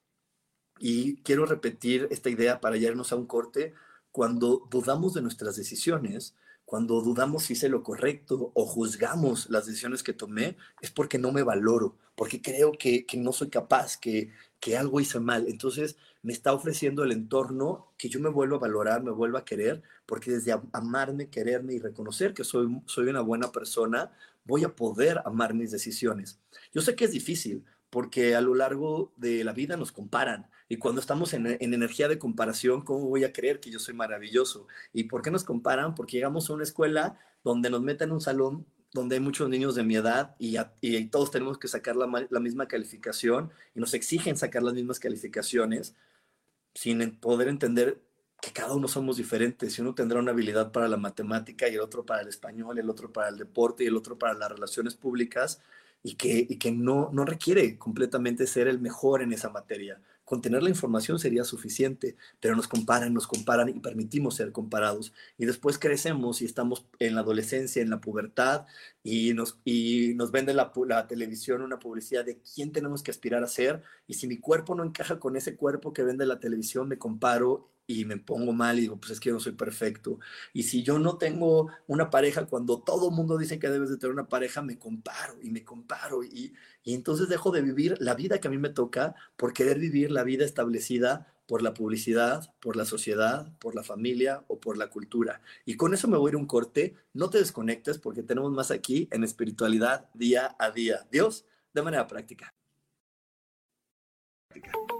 Y quiero repetir esta idea para irnos a un corte. Cuando dudamos de nuestras decisiones, cuando dudamos si hice lo correcto o juzgamos las decisiones que tomé, es porque no me valoro, porque creo que, que no soy capaz, que, que algo hice mal. Entonces me está ofreciendo el entorno que yo me vuelvo a valorar, me vuelvo a querer, porque desde amarme, quererme y reconocer que soy, soy una buena persona, voy a poder amar mis decisiones. Yo sé que es difícil, porque a lo largo de la vida nos comparan. Y cuando estamos en, en, energía de comparación, ¿cómo voy a creer que yo soy maravilloso? ¿Y por qué nos comparan? Porque llegamos a una escuela donde nos meten en un salón donde hay muchos niños de mi edad y, y todos tenemos que sacar la, la, misma calificación y nos exigen sacar las mismas calificaciones sin poder entender que cada uno somos diferentes. Y uno tendrá una habilidad para la matemática y el otro para el español, el otro para el deporte y el otro para las relaciones públicas y que, y que no, no requiere completamente ser el mejor en esa materia con tener la información sería suficiente, pero nos comparan, nos comparan y permitimos ser comparados. Y después crecemos y estamos en la adolescencia, en la pubertad, y nos, y nos vende la, la televisión una publicidad de quién tenemos que aspirar a ser. Y si mi cuerpo no encaja con ese cuerpo que vende la televisión, me comparo y me pongo mal y digo, pues es que yo no soy perfecto. Y si yo no tengo una pareja, cuando todo el mundo dice que debes de tener una pareja, me comparo y me comparo y, y entonces dejo de vivir la vida que a mí me toca por querer vivir la vida establecida por la publicidad, por la sociedad, por la familia o por la cultura. Y con eso me voy a ir un corte. No te desconectes porque tenemos más aquí en espiritualidad día a día. Dios, de manera práctica. práctica.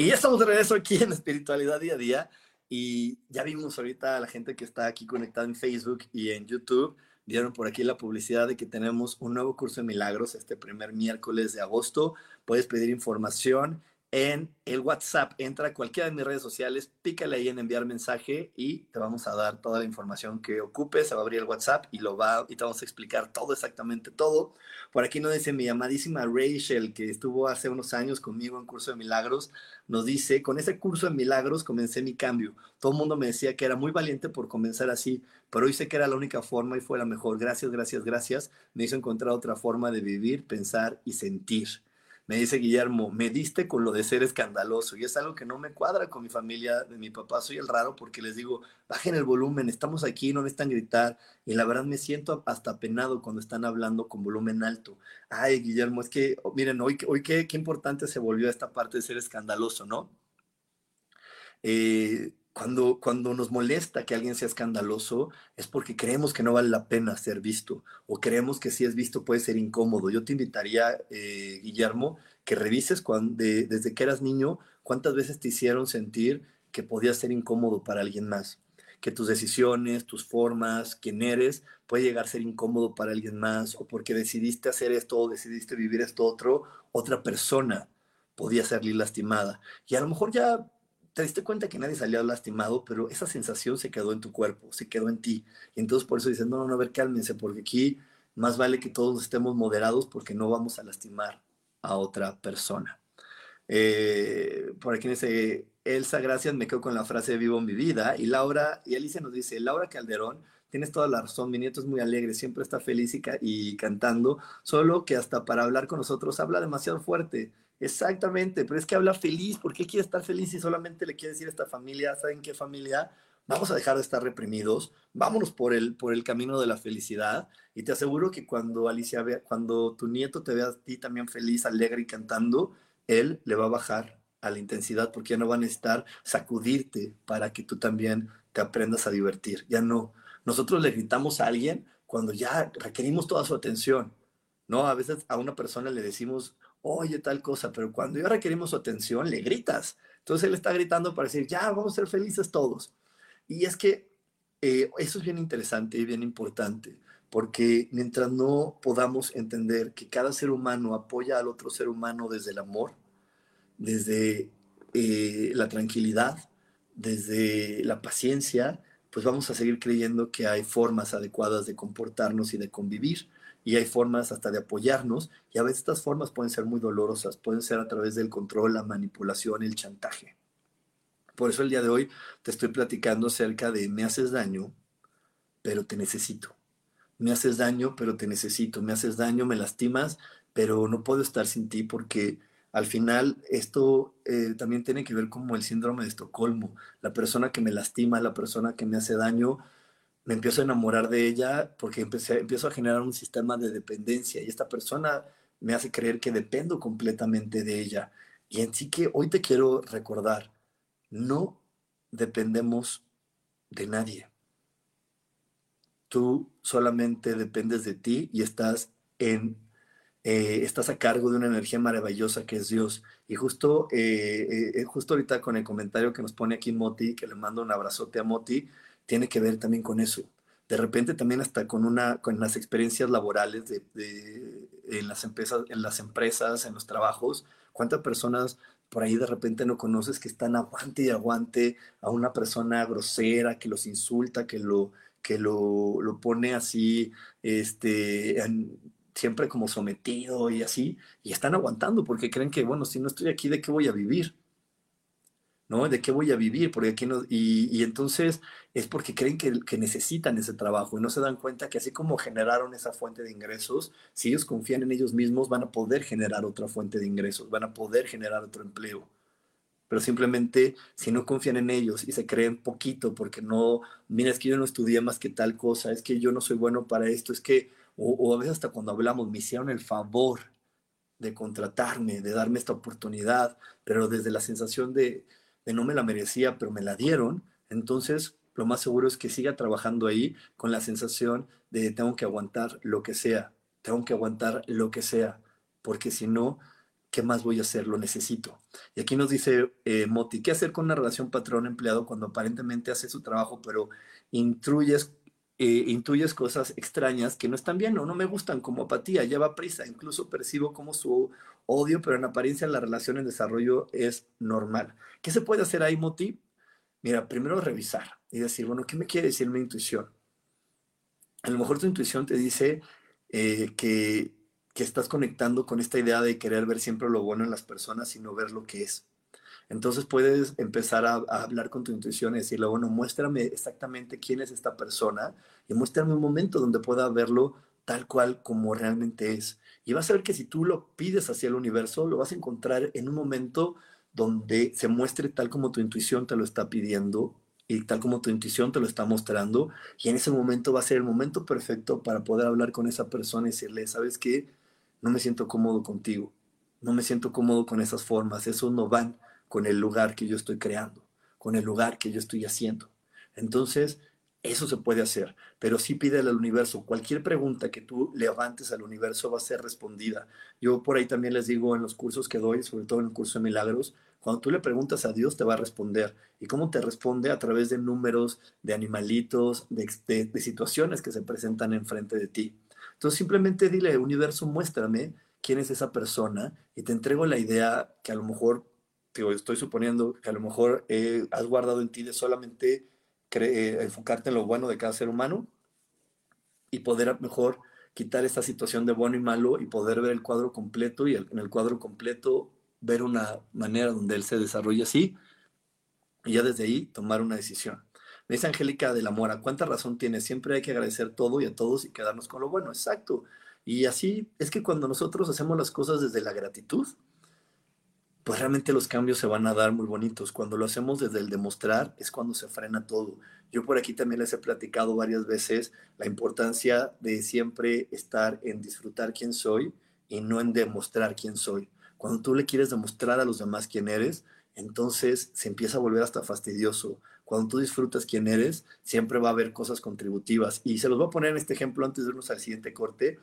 Y ya estamos de regreso aquí en Espiritualidad Día a Día. Y ya vimos ahorita a la gente que está aquí conectada en Facebook y en YouTube. Vieron por aquí la publicidad de que tenemos un nuevo curso de milagros este primer miércoles de agosto. Puedes pedir información en el WhatsApp. Entra a cualquiera de mis redes sociales, pícale ahí en enviar mensaje y te vamos a dar toda la información que ocupes. Se va a abrir el WhatsApp y, lo va, y te vamos a explicar todo, exactamente todo. Por aquí nos dice mi amadísima Rachel, que estuvo hace unos años conmigo en Curso de Milagros, nos dice, con ese curso de milagros comencé mi cambio. Todo el mundo me decía que era muy valiente por comenzar así, pero hoy sé que era la única forma y fue la mejor. Gracias, gracias, gracias. Me hizo encontrar otra forma de vivir, pensar y sentir. Me dice Guillermo, me diste con lo de ser escandaloso y es algo que no me cuadra con mi familia, de mi papá. Soy el raro porque les digo, bajen el volumen, estamos aquí, no necesitan gritar. Y la verdad me siento hasta penado cuando están hablando con volumen alto. Ay, Guillermo, es que, oh, miren, hoy, qué, qué importante se volvió esta parte de ser escandaloso, ¿no? Eh, cuando, nos molesta que alguien sea escandaloso, es porque creemos que no vale la pena ser visto o creemos que si es visto puede ser incómodo. Yo te invitaría, eh, Guillermo, que revises cuando, desde que eras niño cuántas veces te hicieron sentir que podías ser incómodo para alguien más, que tus decisiones, tus formas, quién eres, puede llegar a ser incómodo para alguien más o porque decidiste hacer esto o decidiste vivir esto otro, otra persona podía salir lastimada. Y a lo mejor ya te diste cuenta que nadie salió lastimado, pero esa sensación se quedó en tu cuerpo, se quedó en ti. Y entonces por eso dices, no, no, no, a ver, cálmense, porque aquí más vale que todos estemos moderados porque no vamos a lastimar a otra persona. Eh, por aquí dice, Elsa, gracias, me quedo con la frase vivo mi vida. Y Laura, y Alicia nos dice, Laura Calderón, tienes toda la razón, mi nieto es muy alegre, siempre está feliz y cantando, solo que hasta para hablar con nosotros habla demasiado fuerte Exactamente, pero es que habla feliz. ¿Por qué quiere estar feliz y solamente le quiere decir a esta familia, ¿saben qué familia? Vamos a dejar de estar reprimidos, vámonos por el, por el camino de la felicidad. Y te aseguro que cuando Alicia vea, cuando tu nieto te vea a ti también feliz, alegre y cantando, él le va a bajar a la intensidad porque ya no va a necesitar sacudirte para que tú también te aprendas a divertir. Ya no. Nosotros le gritamos a alguien cuando ya requerimos toda su atención. ¿no? A veces a una persona le decimos oye tal cosa, pero cuando ya requerimos su atención, le gritas. Entonces él está gritando para decir, ya, vamos a ser felices todos. Y es que eh, eso es bien interesante y bien importante, porque mientras no podamos entender que cada ser humano apoya al otro ser humano desde el amor, desde eh, la tranquilidad, desde la paciencia, pues vamos a seguir creyendo que hay formas adecuadas de comportarnos y de convivir y hay formas hasta de apoyarnos y a veces estas formas pueden ser muy dolorosas, pueden ser a través del control, la manipulación, el chantaje. Por eso el día de hoy te estoy platicando acerca de me haces daño, pero te necesito. Me haces daño, pero te necesito. Me haces daño, me lastimas, pero no puedo estar sin ti porque al final esto eh, también tiene que ver como el síndrome de Estocolmo. La persona que me lastima, la persona que me hace daño, me empiezo a enamorar de ella porque empecé, empiezo a generar un sistema de dependencia y esta persona me hace creer que dependo completamente de ella. Y en sí que hoy te quiero recordar, no dependemos de nadie. Tú solamente dependes de ti y estás en eh, estás a cargo de una energía maravillosa que es Dios. Y justo, eh, eh, justo ahorita con el comentario que nos pone aquí Moti, que le mando un abrazote a Moti, tiene que ver también con eso. De repente también hasta con, una, con las experiencias laborales de, en, las empresas, en las empresas, en los trabajos, cuántas personas por ahí de repente no conoces que están aguante y aguante a una persona grosera que los insulta, que lo, que lo, lo pone así, este, siempre como sometido y así, y están aguantando porque creen que, bueno, si no estoy aquí, ¿de qué voy a vivir? ¿No? ¿De qué voy a vivir? Porque aquí y, entonces es porque creen que, que, necesitan ese trabajo y no se dan cuenta que así como generaron esa fuente de ingresos, si ellos confían en ellos mismos, van a poder generar otra fuente de ingresos, van a poder generar otro empleo. Pero simplemente si no confían en ellos y se creen poquito porque no, mira, es que yo no estudié más que tal cosa, es que yo no soy bueno para esto, es que, o, o a veces hasta cuando hablamos, me hicieron el favor de contratarme, de darme esta oportunidad, pero desde la sensación de, de no me la merecía, pero me la dieron, entonces lo más seguro es que siga trabajando ahí con la sensación de tengo que aguantar lo que sea, tengo que aguantar lo que sea, porque si no, ¿qué más voy a hacer? Lo necesito. Y aquí nos dice eh, Moti, ¿qué hacer con una relación patrón-empleado cuando aparentemente hace su trabajo, pero intruyes, eh, intuyes cosas extrañas que no están bien o no me gustan, como apatía, lleva prisa, incluso percibo como su odio, pero en apariencia la relación en desarrollo es normal. ¿Qué se puede hacer ahí, Moti? Mira, primero revisar y decir, bueno, ¿qué me quiere decir mi intuición? A lo mejor tu intuición te dice eh, que, que estás conectando con esta idea de querer ver siempre lo bueno en las personas y no ver lo que es. Entonces puedes empezar a, hablar con tu intuición y decirle, bueno, muéstrame exactamente quién es esta persona y muéstrame un momento donde pueda verlo tal cual como realmente es. Y vas a ver que si tú lo pides hacia el universo, lo vas a encontrar en un momento donde se muestre tal como tu intuición te lo está pidiendo y tal como tu intuición te lo está mostrando. Y en ese momento va a ser el momento perfecto para poder hablar con esa persona y decirle, ¿sabes qué? No me siento cómodo contigo. No me siento cómodo con esas formas. Eso no van con el lugar que yo estoy creando, con el lugar que yo estoy haciendo. Entonces, eso se puede hacer, pero sí pídele al universo. Cualquier pregunta que tú levantes al universo va a ser respondida. Yo por ahí también les digo en los cursos que doy, sobre todo en el curso de milagros, cuando tú le preguntas a Dios te va a responder. ¿Y cómo te responde? A través de números, de animalitos, de, situaciones que se presentan enfrente de ti. Entonces simplemente dile, universo, muéstrame quién es esa persona y te entrego la idea que a lo mejor, digo, estoy suponiendo que a lo mejor eh, has guardado en ti de solamente eh, enfocarte en lo bueno de cada ser humano y poder mejor quitar esta situación de bueno y malo y poder ver el cuadro completo y en el cuadro completo ver una manera donde él se desarrolla así y ya desde ahí tomar una decisión. Me dice Angélica de la Mora, ¿cuánta razón tiene? Siempre hay que agradecer todo y a todos y quedarnos con lo bueno. Exacto. Y así es que cuando nosotros hacemos las cosas desde la gratitud, pues realmente los cambios se van a dar muy bonitos. Cuando lo hacemos desde el demostrar es cuando se frena todo. Yo por aquí también les he platicado varias veces la importancia de siempre estar en disfrutar quién soy y no en demostrar quién soy. Cuando tú le quieres demostrar a los demás quién eres, entonces se empieza a volver hasta fastidioso. Cuando tú disfrutas quién eres, siempre va a haber cosas contributivas. Y se los voy a poner en este ejemplo antes de irnos al siguiente corte.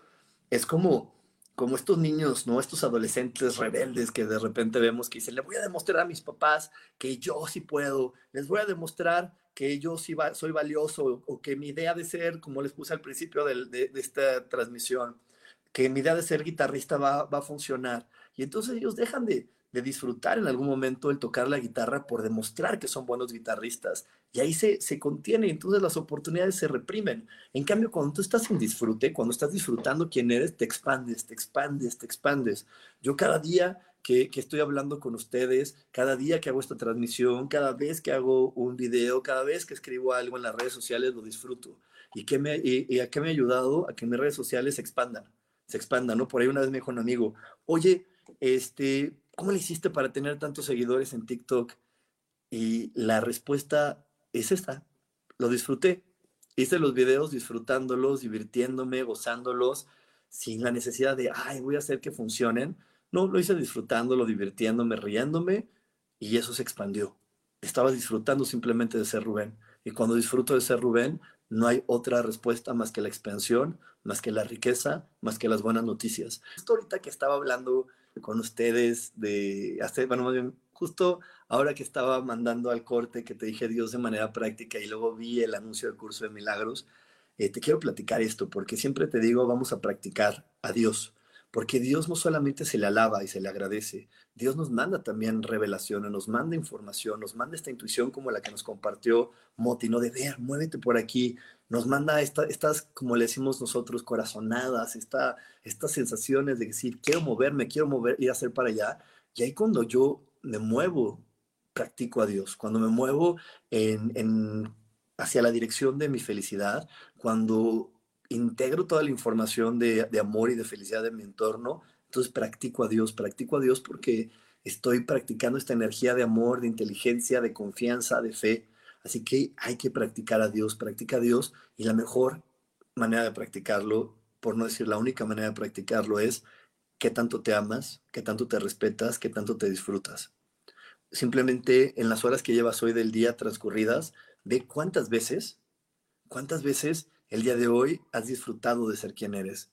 Es como como estos niños, ¿no? Estos adolescentes rebeldes que de repente vemos que dicen, le voy a demostrar a mis papás que yo sí puedo, les voy a demostrar que yo sí soy valioso o que mi idea de ser, como les puse al principio de, esta transmisión, que mi idea de ser guitarrista va, va a funcionar. Y entonces ellos dejan de, de disfrutar en algún momento el tocar la guitarra por demostrar que son buenos guitarristas. Y ahí se, se contiene, entonces las oportunidades se reprimen. En cambio, cuando tú estás en disfrute, cuando estás disfrutando quién eres, te expandes, te expandes, te expandes. Yo cada día que, que, estoy hablando con ustedes, cada día que hago esta transmisión, cada vez que hago un video, cada vez que escribo algo en las redes sociales, lo disfruto. ¿Y, qué me, y, a qué me ha ayudado? A que mis redes sociales se expandan, se expandan, ¿no? Por ahí una vez me dijo un amigo, oye, este, ¿cómo le hiciste para tener tantos seguidores en TikTok? Y la respuesta es esta, lo disfruté. Hice los videos disfrutándolos, divirtiéndome, gozándolos, sin la necesidad de, ay, voy a hacer que funcionen. No, lo hice disfrutándolo, divirtiéndome, riéndome, y eso se expandió. Estaba disfrutando simplemente de ser Rubén. Y cuando disfruto de ser Rubén, no hay otra respuesta más que la expansión, más que la riqueza, más que las buenas noticias. Esto ahorita que estaba hablando con ustedes de bueno, justo ahora que estaba mandando al corte que te dije Dios de manera práctica y luego vi el anuncio del curso de milagros, eh, te quiero platicar esto porque siempre te digo vamos a practicar a Dios. Porque Dios no solamente se le alaba y se le agradece, Dios nos manda también revelaciones, nos manda información, nos manda esta intuición como la que nos compartió Moti, no de ver, muévete por aquí, nos manda estas, como le decimos nosotros, corazonadas, esta, estas sensaciones de decir, quiero moverme, quiero mover, ir a hacer para allá. Y ahí cuando yo me muevo practico a Dios, cuando me muevo en, hacia la dirección de mi felicidad, cuando integro toda la información de, de amor y de felicidad de mi entorno, entonces practico a Dios, practico a Dios porque estoy practicando esta energía de amor, de inteligencia, de confianza, de fe. Así que hay que practicar a Dios, practica a Dios y la mejor manera de practicarlo, por no decir la única manera de practicarlo, es qué tanto te amas, qué tanto te respetas, qué tanto te disfrutas. Simplemente en las horas que llevas hoy del día transcurridas, ve cuántas veces, cuántas veces el día de hoy has disfrutado de ser quien eres.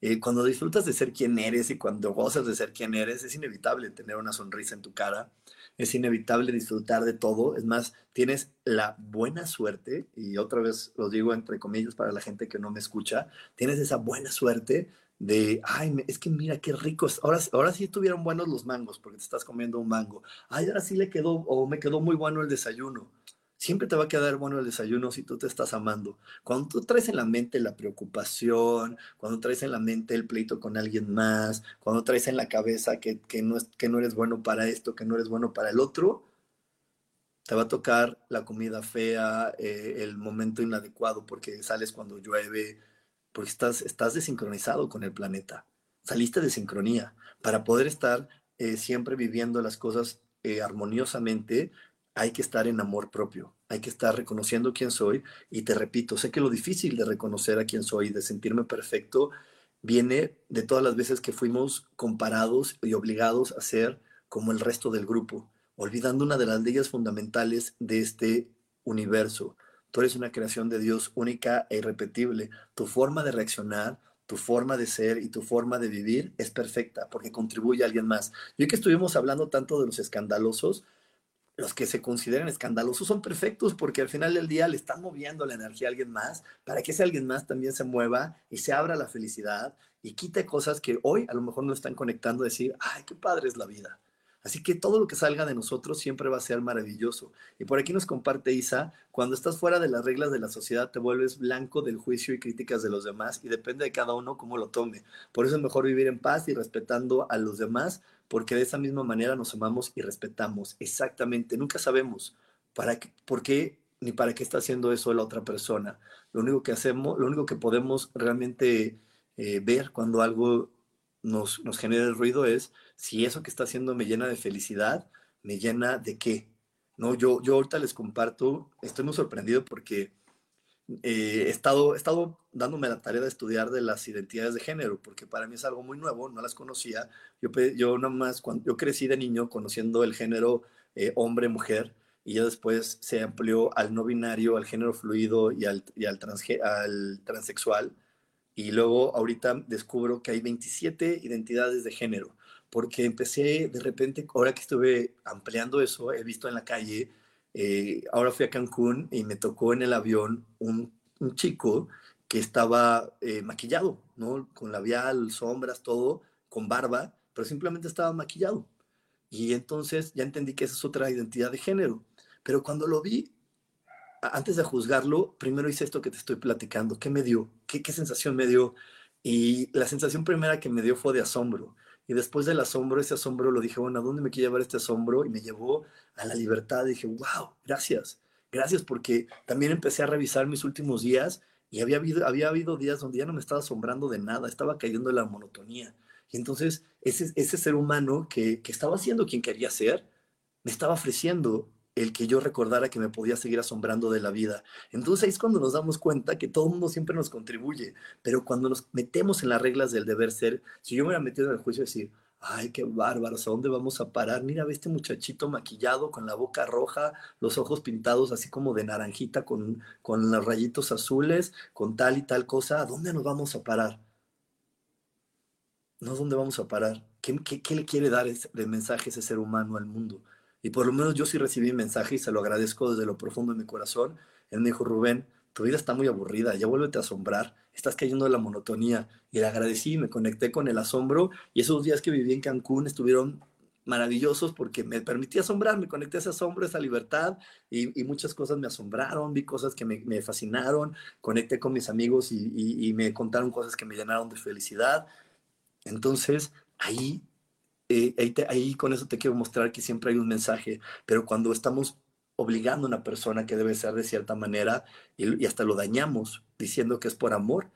Eh, cuando disfrutas de ser quien eres y cuando gozas de ser quien eres, es inevitable tener una sonrisa en tu cara, es inevitable disfrutar de todo. Es más, tienes la buena suerte, y otra vez lo digo entre comillas para la gente que no me escucha, tienes esa buena suerte de, ay, es que mira qué ricos, ahora, ahora sí estuvieron buenos los mangos porque te estás comiendo un mango, ay, ahora sí le quedó o me quedó muy bueno el desayuno. Siempre te va a quedar bueno el desayuno si tú te estás amando. Cuando tú traes en la mente la preocupación, cuando traes en la mente el pleito con alguien más, cuando traes en la cabeza que, que no, es, que no eres bueno para esto, que no eres bueno para el otro, te va a tocar la comida fea, eh, el momento inadecuado porque sales cuando llueve, porque estás, estás desincronizado con el planeta. Saliste de sincronía. Para poder estar eh, siempre viviendo las cosas eh, armoniosamente, hay que estar en amor propio, hay que estar reconociendo quién soy. Y te repito, sé que lo difícil de reconocer a quién soy, de sentirme perfecto, viene de todas las veces que fuimos comparados y obligados a ser como el resto del grupo, olvidando una de las leyes fundamentales de este universo, Tú eres una creación de Dios única e irrepetible. Tu forma de reaccionar, tu forma de ser y tu forma de vivir es perfecta porque contribuye a alguien más. Y hoy que estuvimos hablando tanto de los escandalosos, los que se consideran escandalosos son perfectos porque al final del día le están moviendo la energía a alguien más para que ese alguien más también se mueva y se abra la felicidad y quite cosas que hoy a lo mejor no están conectando decir, ay, qué padre es la vida. Así que todo lo que salga de nosotros siempre va a ser maravilloso. Y por aquí nos comparte Isa, cuando estás fuera de las reglas de la sociedad te vuelves blanco del juicio y críticas de los demás y depende de cada uno cómo lo tome. Por eso es mejor vivir en paz y respetando a los demás, porque de esa misma manera nos amamos y respetamos. Exactamente, nunca sabemos para qué, por qué ni para qué está haciendo eso la otra persona. Lo único que hacemos, lo único que podemos realmente eh, ver cuando algo nos, nos genera el ruido es si eso que está haciendo me llena de felicidad, me llena de qué. No, yo, yo ahorita les comparto, estoy muy sorprendido porque eh, he, estado, he estado dándome la tarea de estudiar de las identidades de género, porque para mí es algo muy nuevo, no las conocía. Yo, yo nomás, cuando, yo crecí de niño conociendo el género eh, hombre-mujer, y ya después se amplió al no binario, al género fluido y al, y al, al transexual. Y luego ahorita descubro que hay 27 identidades de género porque empecé de repente, ahora que estuve ampliando eso, he visto en la calle, eh, ahora fui a Cancún y me tocó en el avión un, chico que estaba eh, maquillado, ¿no? Con labial, sombras, todo, con barba, pero simplemente estaba maquillado. Y entonces ya entendí que esa es otra identidad de género. Pero cuando lo vi, antes de juzgarlo, primero hice esto que te estoy platicando. ¿Qué me dio? ¿Qué, qué sensación me dio? Y la sensación primera que me dio fue de asombro. Y después del asombro, ese asombro lo dije, bueno, ¿a dónde me quiere llevar este asombro? Y me llevó a la libertad. dije, wow, gracias. Gracias porque también empecé a revisar mis últimos días y había habido, había habido días donde ya no me estaba asombrando de nada, estaba cayendo en la monotonía. Y entonces ese, ese ser humano que, que estaba siendo quien quería ser, me estaba ofreciendo el que yo recordara que me podía seguir asombrando de la vida. Entonces ahí es cuando nos damos cuenta que todo el mundo siempre nos contribuye, pero cuando nos metemos en las reglas del deber ser, si yo me hubiera metido en el juicio y decir, ay, qué bárbaros, ¿a dónde vamos a parar? Mira, ve este muchachito maquillado con la boca roja, los ojos pintados así como de naranjita con, con los rayitos azules, con tal y tal cosa, ¿a dónde nos vamos a parar? No, ¿dónde vamos a parar? ¿Qué, qué, qué le quiere dar de mensaje ese ser humano al mundo? Y por lo menos yo sí recibí un mensaje y se lo agradezco desde lo profundo de mi corazón. Él me dijo, Rubén, tu vida está muy aburrida, ya vuélvete a asombrar, estás cayendo en la monotonía. Y le agradecí, me conecté con el asombro y esos días que viví en Cancún estuvieron maravillosos porque me permití asombrar, me conecté a ese asombro, a esa libertad y, muchas cosas me asombraron, vi cosas que me, fascinaron, conecté con mis amigos y, y, me contaron cosas que me llenaron de felicidad. Entonces, ahí eh, ahí, con eso te quiero mostrar que siempre hay un mensaje, pero cuando estamos obligando a una persona que debe ser de cierta manera y, hasta lo dañamos diciendo que es por amor,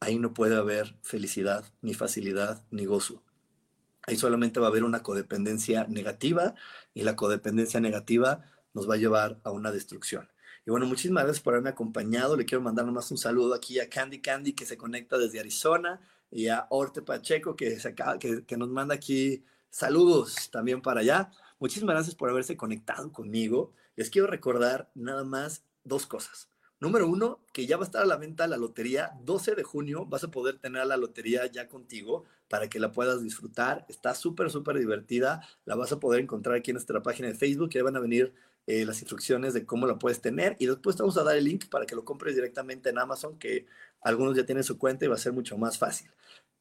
ahí no puede haber felicidad, ni facilidad, ni gozo. Ahí solamente va a haber una codependencia negativa y la codependencia negativa nos va a llevar a una destrucción. Y bueno, muchísimas gracias por haberme acompañado. Le quiero mandar nomás un saludo aquí a Candy Candy que se conecta desde Arizona y a Orte Pacheco que, se acaba, que nos manda aquí saludos también para allá. Muchísimas gracias por haberse conectado conmigo. Les quiero recordar nada más dos cosas. Número uno, que ya va a estar a la venta la lotería. 12 de junio vas a poder tener la lotería ya contigo para que la puedas disfrutar. Está súper, súper divertida. La vas a poder encontrar aquí en nuestra página de Facebook. Ya van a venir eh, las instrucciones de cómo la puedes tener. Y después te vamos a dar el link para que lo compres directamente en Amazon, que algunos ya tienen su cuenta y va a ser mucho más fácil.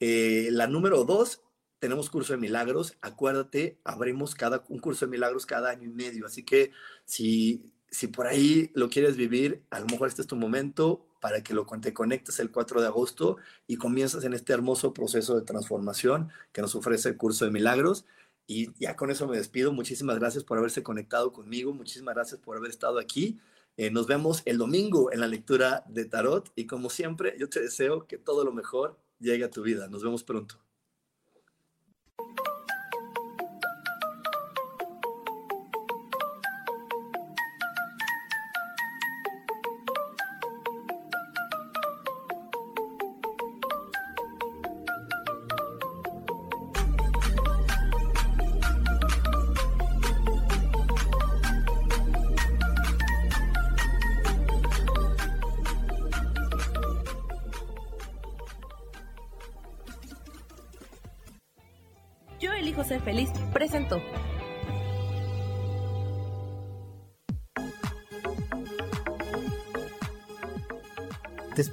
Eh, la número dos, tenemos curso de milagros. Acuérdate, abrimos cada, un curso de milagros cada año y medio. Así que si si por ahí lo quieres vivir, a lo mejor este es tu momento para que lo te conectes el 4 de agosto y comienzas en este hermoso proceso de transformación que nos ofrece el curso de milagros. Y ya con eso me despido. Muchísimas gracias por haberse conectado conmigo. Muchísimas gracias por haber estado aquí. Eh, nos vemos el domingo en la lectura de Tarot y como siempre, yo te deseo que todo lo mejor llegue a tu vida. Nos vemos pronto.